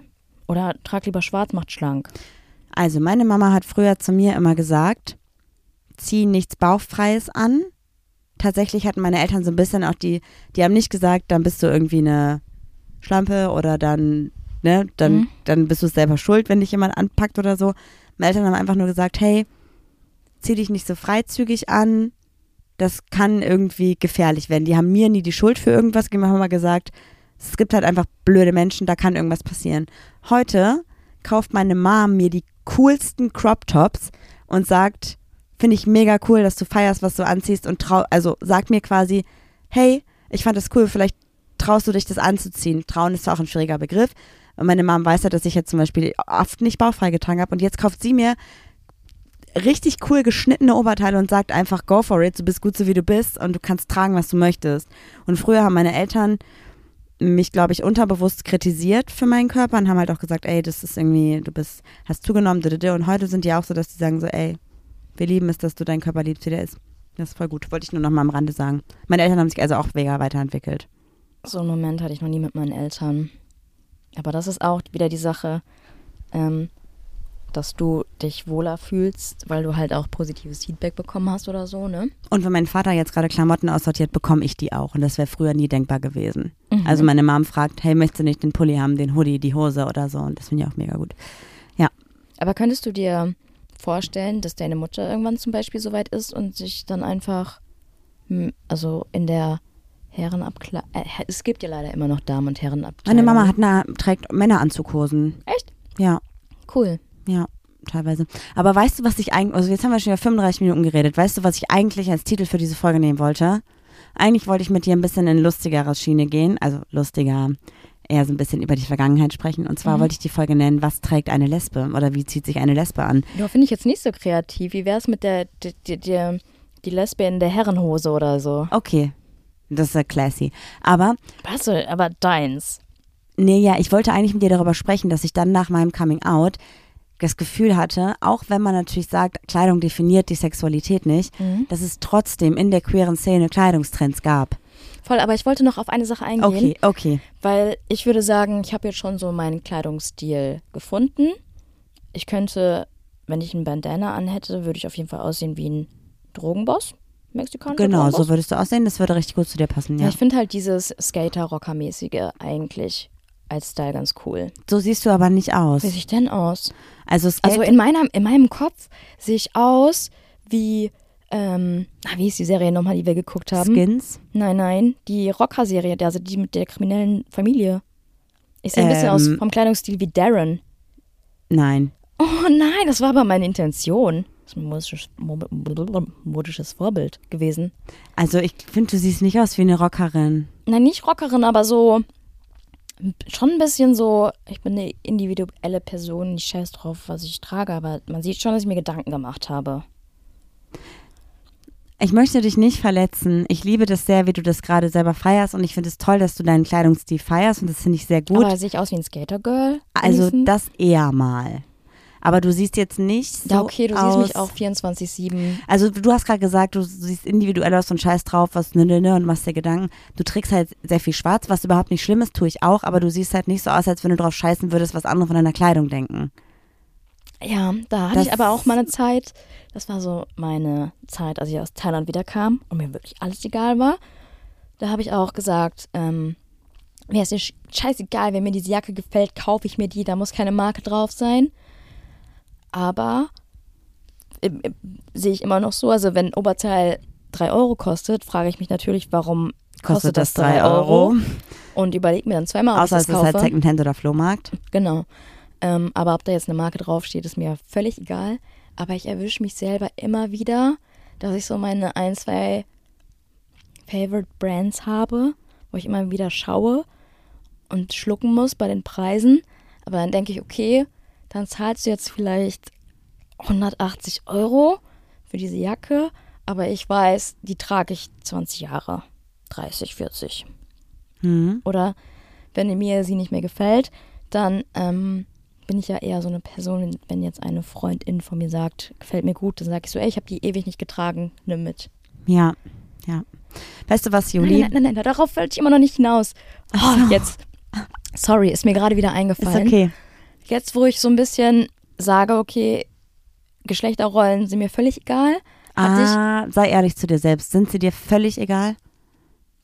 Oder trag lieber schwarz, macht schlank. Also, meine Mama hat früher zu mir immer gesagt, zieh nichts Bauchfreies an. Tatsächlich hatten meine Eltern so ein bisschen auch die, die haben nicht gesagt, dann bist du irgendwie eine Schlampe oder dann, ne, dann, Mhm. dann bist du selber schuld, wenn dich jemand anpackt oder so. Meine Eltern haben einfach nur gesagt, hey, zieh dich nicht so freizügig an. Das kann irgendwie gefährlich werden. Die haben mir nie die Schuld für irgendwas gegeben, haben immer gesagt, es gibt halt einfach blöde Menschen, da kann irgendwas passieren. Heute kauft meine Mom mir die coolsten Crop Tops und sagt, finde ich mega cool, dass du feierst, was du anziehst und trau, also sagt mir quasi, hey, ich fand das cool, vielleicht traust du dich das anzuziehen. Trauen ist zwar auch ein schwieriger Begriff. Und meine Mom weiß ja, dass ich jetzt zum Beispiel oft nicht bauchfrei getragen habe und jetzt kauft sie mir richtig cool geschnittene Oberteile und sagt einfach, go for it, du bist gut so wie du bist und du kannst tragen, was du möchtest. Und früher haben meine Eltern mich, glaube ich, unterbewusst kritisiert für meinen Körper und haben halt auch gesagt, ey, das ist irgendwie, du bist, hast zugenommen, und heute sind die auch so, dass die sagen so, ey, wir lieben es, dass du deinen Körper liebst, wie der ist. Das ist voll gut, wollte ich nur noch mal am Rande sagen. Meine Eltern haben sich also auch mega weiterentwickelt. So einen Moment hatte ich noch nie mit meinen Eltern. Aber das ist auch wieder die Sache, ähm, dass du dich wohler fühlst, weil du halt auch positives Feedback bekommen hast oder so, ne? Und wenn mein Vater jetzt gerade Klamotten aussortiert, bekomme ich die auch. Und das wäre früher nie denkbar gewesen. Mhm. Also meine Mom fragt, hey, möchtest du nicht den Pulli haben, den Hoodie, die Hose oder so? Und das finde ich auch mega gut. Aber könntest du dir vorstellen, dass deine Mutter irgendwann zum Beispiel so weit ist und sich dann einfach, hm, also in der Herrenabkleidung, äh, es gibt ja leider immer noch Damen- und Herrenabkleidung. Meine Mama hat eine, trägt Männeranzughosen. Echt? Ja, Cool. Ja, teilweise. Aber weißt du, was ich eigentlich, also jetzt haben wir schon wieder 35 Minuten geredet. Weißt du, was ich eigentlich als Titel für diese Folge nehmen wollte? Eigentlich wollte ich mit dir ein bisschen in lustigere Schiene gehen. Also lustiger eher so ein bisschen über die Vergangenheit sprechen. Und zwar Mhm. wollte ich die Folge nennen, was trägt eine Lesbe oder wie zieht sich eine Lesbe an? Ja, finde ich jetzt nicht so kreativ. Wie wäre es mit der, die, die, die, Lesbe in der Herrenhose oder so? Okay, das ist ja classy. Aber, Was, aber deins. nee, ja, ich wollte eigentlich mit dir darüber sprechen, dass ich dann nach meinem Coming Out das Gefühl hatte, auch wenn man natürlich sagt, Kleidung definiert die Sexualität nicht, Mhm. dass es trotzdem in der queeren Szene Kleidungstrends gab. Voll, aber ich wollte noch auf eine Sache eingehen. Okay, okay. Weil ich würde sagen, ich habe jetzt schon so meinen Kleidungsstil gefunden. Ich könnte, wenn ich ein Bandana anhätte, würde ich auf jeden Fall aussehen wie ein Drogenboss. Mexikanischer Genau, Drogenboss. so würdest du aussehen. Das würde richtig gut zu dir passen, Ja, ja. ich finde halt dieses Skater-Rocker-mäßige eigentlich als Style ganz cool. So siehst du aber nicht aus. Wie sehe ich denn aus? Also, Also in, meiner, in meinem Kopf sehe ich aus wie, ähm, wie ist die Serie nochmal, die wir geguckt haben? Skins. Nein, nein, die Rocker-Serie, also die mit der kriminellen Familie. Ich sehe ein bisschen aus Ähm. vom Kleidungsstil wie Darren. Nein. Oh nein, das war aber meine Intention. Das ist ein modisches, mo- modisches Vorbild gewesen. Also ich finde, du siehst nicht aus wie eine Rockerin. Nein, nicht Rockerin, aber so schon ein bisschen so, ich bin eine individuelle Person, ich scheiß drauf, was ich trage, aber man sieht schon, dass ich mir Gedanken gemacht habe. Ich möchte dich nicht verletzen. Ich liebe das sehr, wie du das gerade selber feierst und ich finde es toll, dass du deinen Kleidungsstil feierst und das finde ich sehr gut. Aber sehe ich aus wie ein Skatergirl? also das eher mal. Aber du siehst jetzt nicht so Ja, okay, du aus, siehst mich auch 24-7. Also du hast gerade gesagt, du siehst individuell aus und scheiß drauf, was ne, ne, ne und machst dir Gedanken. Du trägst halt sehr viel schwarz, was überhaupt nicht schlimm ist, tue ich auch, aber du siehst halt nicht so aus, als wenn du drauf scheißen würdest, was andere von deiner Kleidung denken. Ja, da hatte Das- ich aber auch mal eine Zeit, das war so meine Zeit, als ich aus Thailand wiederkam und mir wirklich alles egal war. Da habe ich auch gesagt, ähm, mir ist es scheißegal, wenn mir diese Jacke gefällt, kaufe ich mir die, da muss keine Marke drauf sein. Aber äh, äh, sehe ich immer noch so, also wenn Oberteil 3 Euro kostet, frage ich mich natürlich, warum kostet, das 3 Euro? Und überlege mir dann zweimal, ob Außer ich es das ist kaufe. halt Secondhand oder Flohmarkt. Genau. Ähm, aber ob da jetzt eine Marke draufsteht, ist mir völlig egal. Aber ich erwische mich selber immer wieder, dass ich so meine ein, zwei Favorite Brands habe, wo ich immer wieder schaue und schlucken muss bei den Preisen. Aber dann denke ich, okay, dann zahlst du jetzt vielleicht 180 Euro für diese Jacke, aber ich weiß, die trage ich 20 Jahre, 30, 40. Mhm. Oder wenn mir sie nicht mehr gefällt, dann ähm, bin ich ja eher so eine Person, wenn jetzt eine Freundin von mir sagt, gefällt mir gut, dann sage ich so, ey, ich habe die ewig nicht getragen, nimm mit. Ja, ja. Weißt du was, Nein, Juli? nein, nein, nein, darauf wollte ich immer noch nicht hinaus. Oh, jetzt, sorry, ist mir gerade wieder Ist eingefallen. okay. Jetzt, wo ich so ein bisschen sage, okay, Geschlechterrollen sind mir völlig egal, Ah, sei ehrlich zu dir selbst. Sind sie dir völlig egal?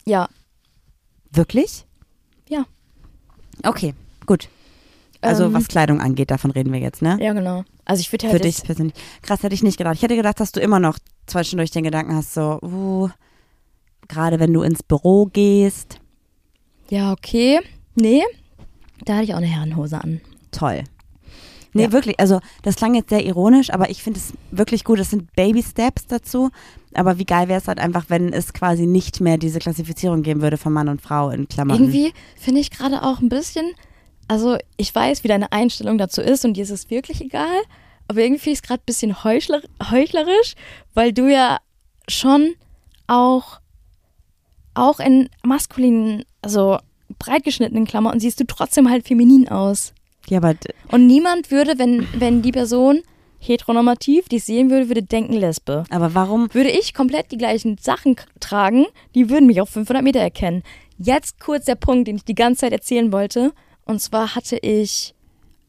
ja, Wirklich? Ja. Okay, gut. Also Ähm, was Kleidung angeht, davon reden wir jetzt, ne? ja, genau. Also ich würde Für halt dich jetzt, persönlich. Krass, hätte ich nicht gedacht. Ich hätte gedacht, dass du immer noch zwischendurch den Gedanken hast, so, uh, gerade wenn du ins Büro gehst, ja, okay, nee, da hatte ich auch eine Herrenhose an. Toll. Nee, Ja. wirklich, also das klang jetzt sehr ironisch, aber ich finde es wirklich gut. Das sind Baby-Steps dazu. Aber wie geil wäre es halt einfach, wenn es quasi nicht mehr diese Klassifizierung geben würde von Mann und Frau in Klammern. Irgendwie finde ich gerade auch ein bisschen, also ich weiß, wie deine Einstellung dazu ist und dir ist es wirklich egal, aber irgendwie finde ich es gerade ein bisschen heuchler, heuchlerisch, weil du ja schon auch, auch in maskulinen, also breit geschnittenen Klamotten siehst du trotzdem halt feminin aus. Ja, aber Und niemand würde, wenn, wenn die Person heteronormativ dich sehen würde, würde denken Lesbe. aber warum? Würde ich komplett die gleichen Sachen tragen, die würden mich auf 500 Meter erkennen. Jetzt kurz der Punkt, den ich die ganze Zeit erzählen wollte. Und zwar hatte ich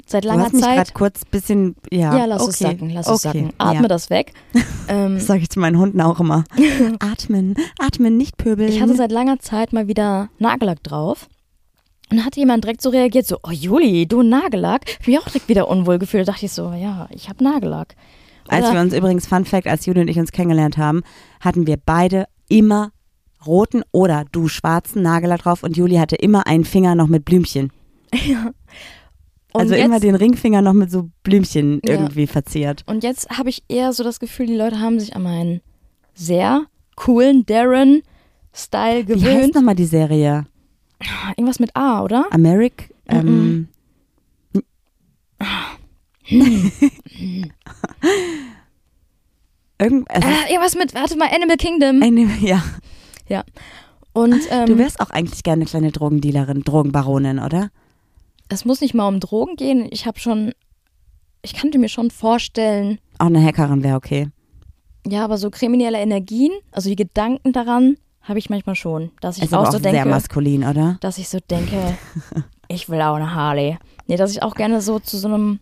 seit Du langer hast mich Zeit. gerade kurz bisschen, ja. Ja, lass okay. es sacken, lass es okay. sacken. Atme ja. das weg. ähm, Das sage ich zu meinen Hunden auch immer. atmen, atmen, nicht pöbeln. ich hatte seit langer Zeit mal wieder Nagellack drauf. Und da hatte jemand direkt so reagiert, so, oh Juli, du Nagellack? Ich mich auch direkt wieder unwohl gefühlt. Da dachte ich so, ja, ich habe Nagellack. Als Oder- wir uns übrigens, Fun Fact, als Juli und ich uns kennengelernt haben, hatten wir beide immer roten oder du schwarzen Nagellack drauf und Juli hatte immer einen Finger noch mit Blümchen. Und also jetzt, immer den Ringfinger noch mit so Blümchen Ja. irgendwie verziert. Und jetzt habe ich eher so das Gefühl, die Leute haben sich an meinen sehr coolen Darren-Style Wie heißt gewöhnt. nochmal die Serie? Irgendwas mit A, oder? Americ. Ähm, Irgend, es ist Äh, irgendwas mit, warte mal, Animal Kingdom. eine, ja. Und ähm, Du wärst auch eigentlich gerne eine kleine Drogendealerin, Drogenbaronin, oder? es muss nicht mal um Drogen gehen. Ich habe schon, ich könnte mir schon vorstellen, Auch eine Hackerin wäre okay. ja, aber so kriminelle Energien, also die Gedanken daran, habe ich manchmal schon. Dass ich Ist aber auch auch so sehr denke, maskulin, oder? dass ich so denke, ich will auch eine Harley. Nee, dass ich auch gerne so zu so einem,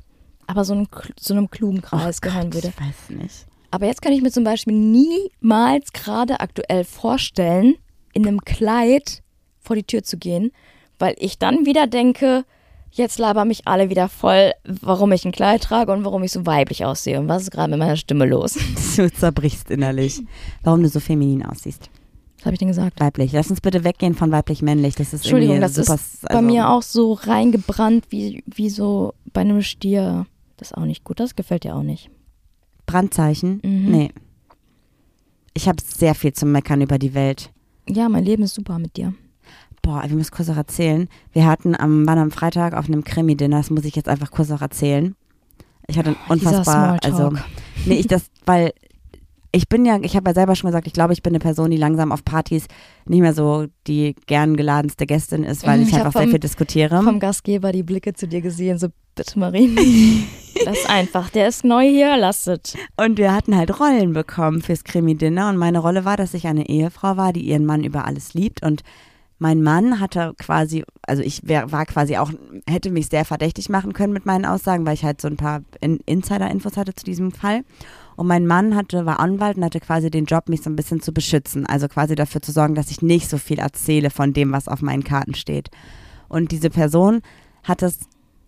aber so einem, so einem klugen Kreis gehören Gott, würde. Ich weiß nicht. Aber jetzt kann ich mir zum Beispiel niemals gerade aktuell vorstellen, in einem Kleid vor die Tür zu gehen, weil ich dann wieder denke, jetzt labern mich alle wieder voll, warum ich ein Kleid trage und warum ich so weiblich aussehe und was ist gerade mit meiner Stimme los. Du zerbrichst innerlich. Warum du so feminin aussiehst. Was habe ich denn gesagt? Weiblich. Lass uns bitte weggehen von weiblich-männlich. Das ist Entschuldigung, das super. ist bei mir auch so reingebrannt wie, wie so bei einem Stier. Das ist auch nicht gut, das gefällt dir auch nicht. Brandzeichen? Mhm. Nee. Ich habe sehr viel zu meckern über die Welt. Ja, mein Leben ist super mit dir. Boah, wir müssen kurz auch erzählen. Wir hatten am, waren am Freitag auf einem Krimi-Dinner, das muss ich jetzt einfach kurz auch erzählen. Ich hatte unfassbar, also, nee, ich das, weil ich bin ja, ich habe ja selber schon gesagt, ich glaube, ich bin eine Person, die langsam auf Partys nicht mehr so die gern geladenste Gästin ist, weil Mhm, ich ich hab einfach sehr vom- viel diskutiere. vom Gastgeber die Blicke zu dir gesehen, so bitte Marie. das ist einfach, der ist neu hier, lasst. Und wir hatten halt Rollen bekommen fürs Krimi-Dinner und meine Rolle war, dass ich eine Ehefrau war, die ihren Mann über alles liebt und mein Mann hatte quasi, also ich wär, war quasi auch, hätte mich sehr verdächtig machen können mit meinen Aussagen, weil ich halt so ein paar In Insider-Infos hatte zu diesem Fall. Und mein Mann hatte, war Anwalt und hatte quasi den Job, mich so ein bisschen zu beschützen. Also quasi dafür zu sorgen, dass ich nicht so viel erzähle von dem, was auf meinen Karten steht. Und diese Person hat das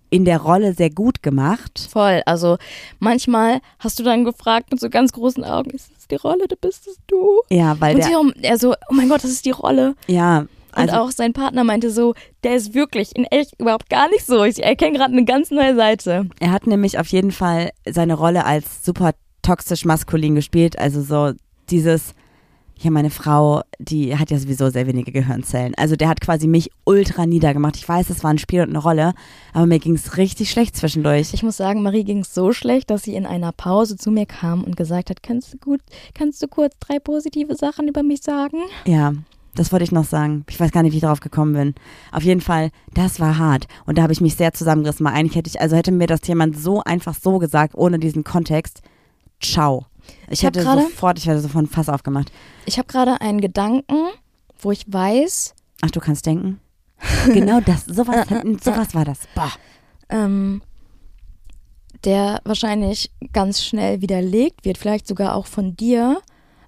in der Rolle sehr gut gemacht. Voll, also manchmal hast du dann gefragt mit so ganz großen Augen, ist das die Rolle, du bist es du? Ja, weil Und der, sie, um- er so, oh mein Gott, das ist die Rolle. ja, Und also auch sein Partner meinte so, der ist wirklich in echt überhaupt gar nicht so. Ich erkenne gerade eine ganz neue Seite. Er hat nämlich auf jeden Fall seine Rolle als super toxisch maskulin gespielt. Also so dieses, ja, meine Frau, die hat ja sowieso sehr wenige Gehirnzellen. Also der hat quasi mich ultra niedergemacht. Ich weiß, es war ein Spiel und eine Rolle, aber mir ging es richtig schlecht zwischendurch. Ich muss sagen, Marie ging es so schlecht, dass sie in einer Pause zu mir kam und gesagt hat, kannst du gut, kannst du kurz drei positive Sachen über mich sagen? Ja, das wollte ich noch sagen. Ich weiß gar nicht, wie ich darauf gekommen bin. Auf jeden Fall, das war hart. Und da habe ich mich sehr zusammengerissen. Weil eigentlich hätte ich, also hätte mir das jemand so einfach so gesagt, ohne diesen Kontext, ciao. Ich, Ich hätte sofort, ich hätte sofort ein Fass aufgemacht. Ich habe gerade einen Gedanken, wo ich weiß, Ach, du kannst denken? genau das, sowas, sowas war das. Boah. ähm, der wahrscheinlich ganz schnell widerlegt wird, vielleicht sogar auch von dir.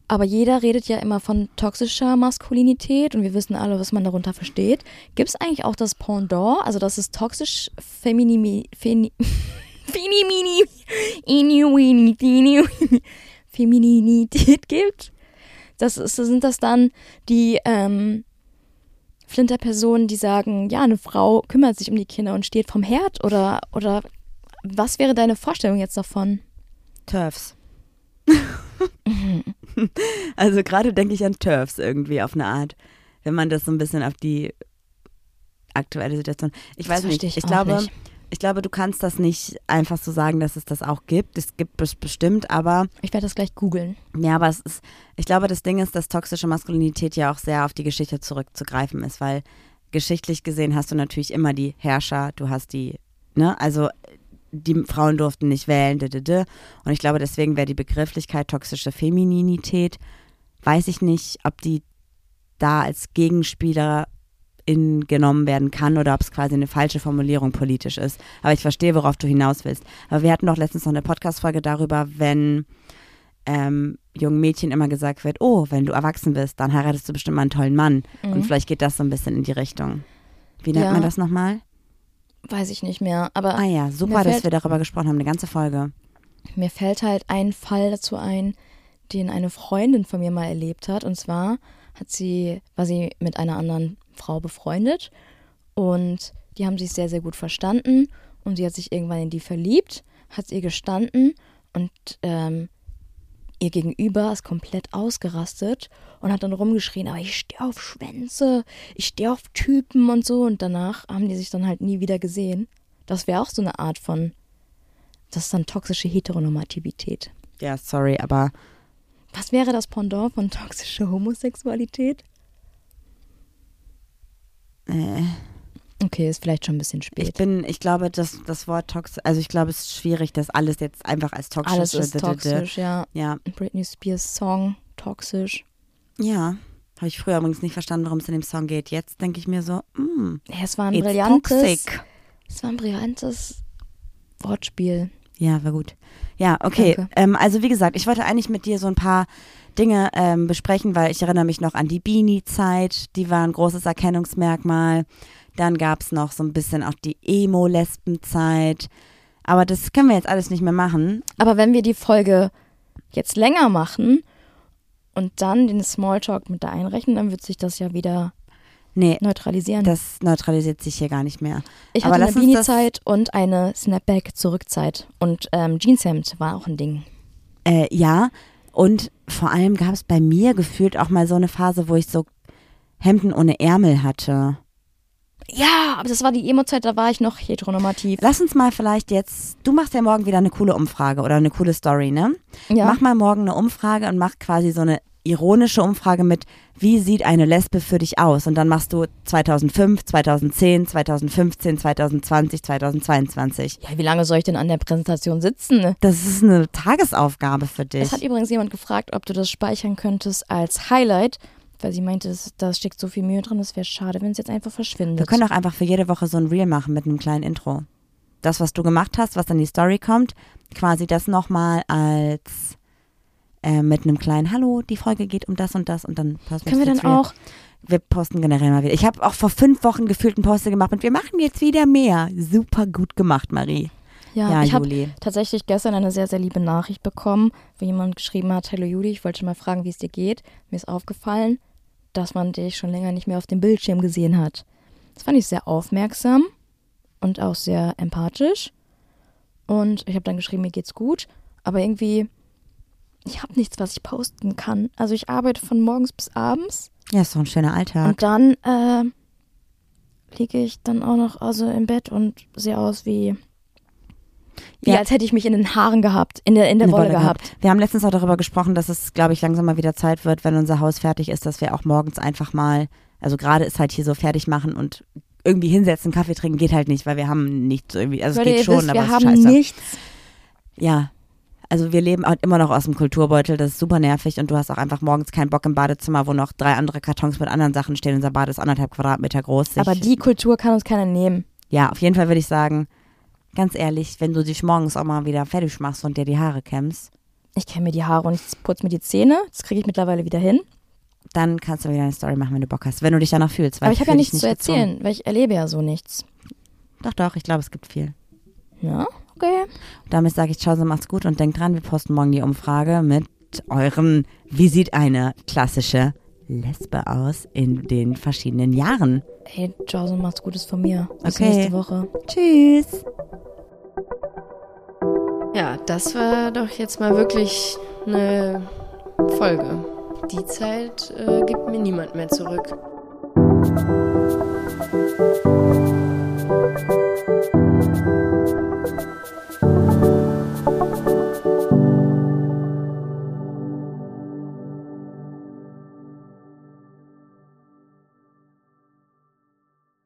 Aber jeder redet ja immer von toxischer Maskulinität und wir wissen alle, was man darunter versteht. Gibt es eigentlich auch das Pendant, also dass es toxisch Feminimi, Feni, Feminini, Inuini, Inuini, Femininität gibt? Das ist, sind das dann die ähm, Flinterpersonen, die sagen, ja, eine Frau kümmert sich um die Kinder und steht vom Herd oder, oder was wäre deine Vorstellung jetzt davon? Turfs. also gerade denke ich an Turfs irgendwie auf eine Art, wenn man das so ein bisschen auf die aktuelle Situation. Ich Das weiß nicht. ich Ich, glaube, nicht. Ich glaube, du kannst das nicht einfach so sagen, dass es das auch gibt. Es gibt es bestimmt, aber Ich werde das gleich googeln. ja, aber es ist, ich glaube, das Ding ist, dass toxische Maskulinität ja auch sehr auf die Geschichte zurückzugreifen ist, weil geschichtlich gesehen hast du natürlich immer die Herrscher, du hast die, ne, also die Frauen durften nicht wählen, d, d, d. und ich glaube, deswegen wäre die Begrifflichkeit toxische Femininität, weiß ich nicht, ob die da als Gegenspieler in genommen werden kann oder ob es quasi eine falsche Formulierung politisch ist. Aber ich verstehe, worauf du hinaus willst. Aber wir hatten doch letztens noch eine Podcast-Folge darüber, wenn ähm, jungen Mädchen immer gesagt wird, oh, wenn du erwachsen bist, dann heiratest du bestimmt mal einen tollen Mann. Und Mhm. vielleicht geht das so ein bisschen in die Richtung. Wie nennt Ja. man das nochmal? Weiß ich nicht mehr. Aber Ah ja, super, dass wir darüber gesprochen haben, eine ganze Folge. mir fällt halt ein Fall dazu ein, den eine Freundin von mir mal erlebt hat. Und zwar hat sie, war sie mit einer anderen Frau befreundet und die haben sich sehr, sehr gut verstanden und sie hat sich irgendwann in die verliebt, hat ihr gestanden und ähm, ihr Gegenüber ist komplett ausgerastet und hat dann rumgeschrien, aber ich stehe auf Schwänze, ich stehe auf Typen und so. Und danach haben die sich dann halt nie wieder gesehen. Das wäre auch so eine Art von, das ist dann toxische Heteronormativität. Ja, sorry, aber Was wäre das Pendant von toxischer Homosexualität? Äh, Okay, ist vielleicht schon ein bisschen ich spät. bin, ich glaube, dass das Wort toxisch, also ich glaube, es ist schwierig, das alles jetzt einfach als toxisch Alles ist toxisch, ja. Ja, Britney Spears Song, toxisch. ja. Habe ich früher übrigens nicht verstanden, worum es in dem Song geht. Jetzt denke ich mir so, mm, Ja, es war ein brillantes, toxic. es war ein brillantes Wortspiel. Ja, war gut. Ja, okay. Ähm, also wie gesagt, ich wollte eigentlich mit dir so ein paar Dinge ähm, besprechen, weil ich erinnere mich noch an die Beanie-Zeit. Die war ein großes Erkennungsmerkmal. Dann gab es noch so ein bisschen auch die Emo-Lesben-Zeit. Aber das können wir jetzt alles nicht mehr machen. Aber wenn wir die Folge jetzt länger machen und dann den Smalltalk mit da einrechnen, dann wird sich das ja wieder Nee, neutralisieren. das neutralisiert sich hier gar nicht mehr. ich aber hatte eine uns das- Beanie-Zeit und eine Snapback-Zurückzeit. Und ähm, Jeanshemd war auch ein Ding. Äh, ja, und vor allem gab es bei mir gefühlt auch mal so eine Phase, wo ich so Hemden ohne Ärmel hatte. Ja, aber das war die Emo-Zeit, da war ich noch heteronormativ. Lass uns mal vielleicht jetzt, du machst ja morgen wieder eine coole Umfrage oder eine coole Story, ne? Ja. Mach mal morgen eine Umfrage und mach quasi so eine ironische Umfrage mit, wie sieht eine Lesbe für dich aus? Und dann machst du 2005, 2010, 2015, 2020, 2022. ja, wie lange soll ich denn an der Präsentation sitzen? Das ist eine Tagesaufgabe für dich. Es hat übrigens jemand gefragt, ob du das speichern könntest als Highlight, weil sie meinte, da steckt so viel Mühe drin, es wäre schade, wenn es jetzt einfach verschwindet. Wir können auch einfach für jede Woche so ein Reel machen mit einem kleinen Intro. Das, was du gemacht hast, was in die Story kommt, quasi das nochmal als äh, mit einem kleinen Hallo, die Folge geht um das und das und dann posten können wir dann auch, Wir posten generell mal wieder. Ich habe auch vor fünf Wochen gefühlt einen Poster gemacht und wir machen jetzt wieder mehr. Super gut gemacht, Marie. ja, Ja, ich habe tatsächlich gestern eine sehr, sehr liebe Nachricht bekommen, wo jemand geschrieben hat, Hallo Juli, ich wollte schon mal fragen, wie es dir geht. Mir ist aufgefallen, dass man dich schon länger nicht mehr auf dem Bildschirm gesehen hat. Das fand ich sehr aufmerksam und auch sehr empathisch. Und ich habe dann geschrieben, mir geht's gut, aber irgendwie, ich habe nichts, was ich posten kann. Also ich arbeite von morgens bis abends Ja, ist doch ein schöner Alltag. und dann äh, liege ich dann auch noch also im Bett und sehe aus wie, wie Ja. als hätte ich mich in den Haaren gehabt, in der, in der Wolle Wolle gehabt. Wir haben letztens auch darüber gesprochen, dass es, glaube ich, langsam mal wieder Zeit wird, wenn unser Haus fertig ist, dass wir auch morgens einfach mal, also gerade ist halt hier so fertig machen und irgendwie hinsetzen, Kaffee trinken geht halt nicht, weil wir haben nichts irgendwie, also es Leute, geht ihr schon, wisst, aber wir es ist haben scheiße. nichts. Ja. Also wir leben halt immer noch aus dem Kulturbeutel, das ist super nervig und du hast auch einfach morgens keinen Bock im Badezimmer, wo noch drei andere Kartons mit anderen Sachen stehen. Unser Bad ist anderthalb Quadratmeter groß. Aber die Kultur kann uns keiner nehmen. Ja, auf jeden Fall würde ich sagen, ganz ehrlich, wenn du dich morgens auch mal wieder fertig machst und dir die Haare kämmst, Ich kenne mir die Haare und ich putze mir die Zähne. Das kriege ich mittlerweile wieder hin. dann kannst du wieder eine Story machen, wenn du Bock hast, wenn du dich danach fühlst. weil Aber ich habe ja nichts zu nicht gezwungen. erzählen, weil ich erlebe ja so nichts. Doch, doch, ich glaube, es gibt viel. Ja, Okay. Damit sage ich Ciao, so macht's gut und denkt dran, wir posten morgen die Umfrage mit eurem, wie sieht eine klassische Lesbe aus in den verschiedenen Jahren. Hey, Ciao, so macht's gut, ist von mir. Bis okay. nächste Woche. Tschüss. Ja, das war doch jetzt mal wirklich eine Folge. Die Zeit äh, gibt mir niemand mehr zurück.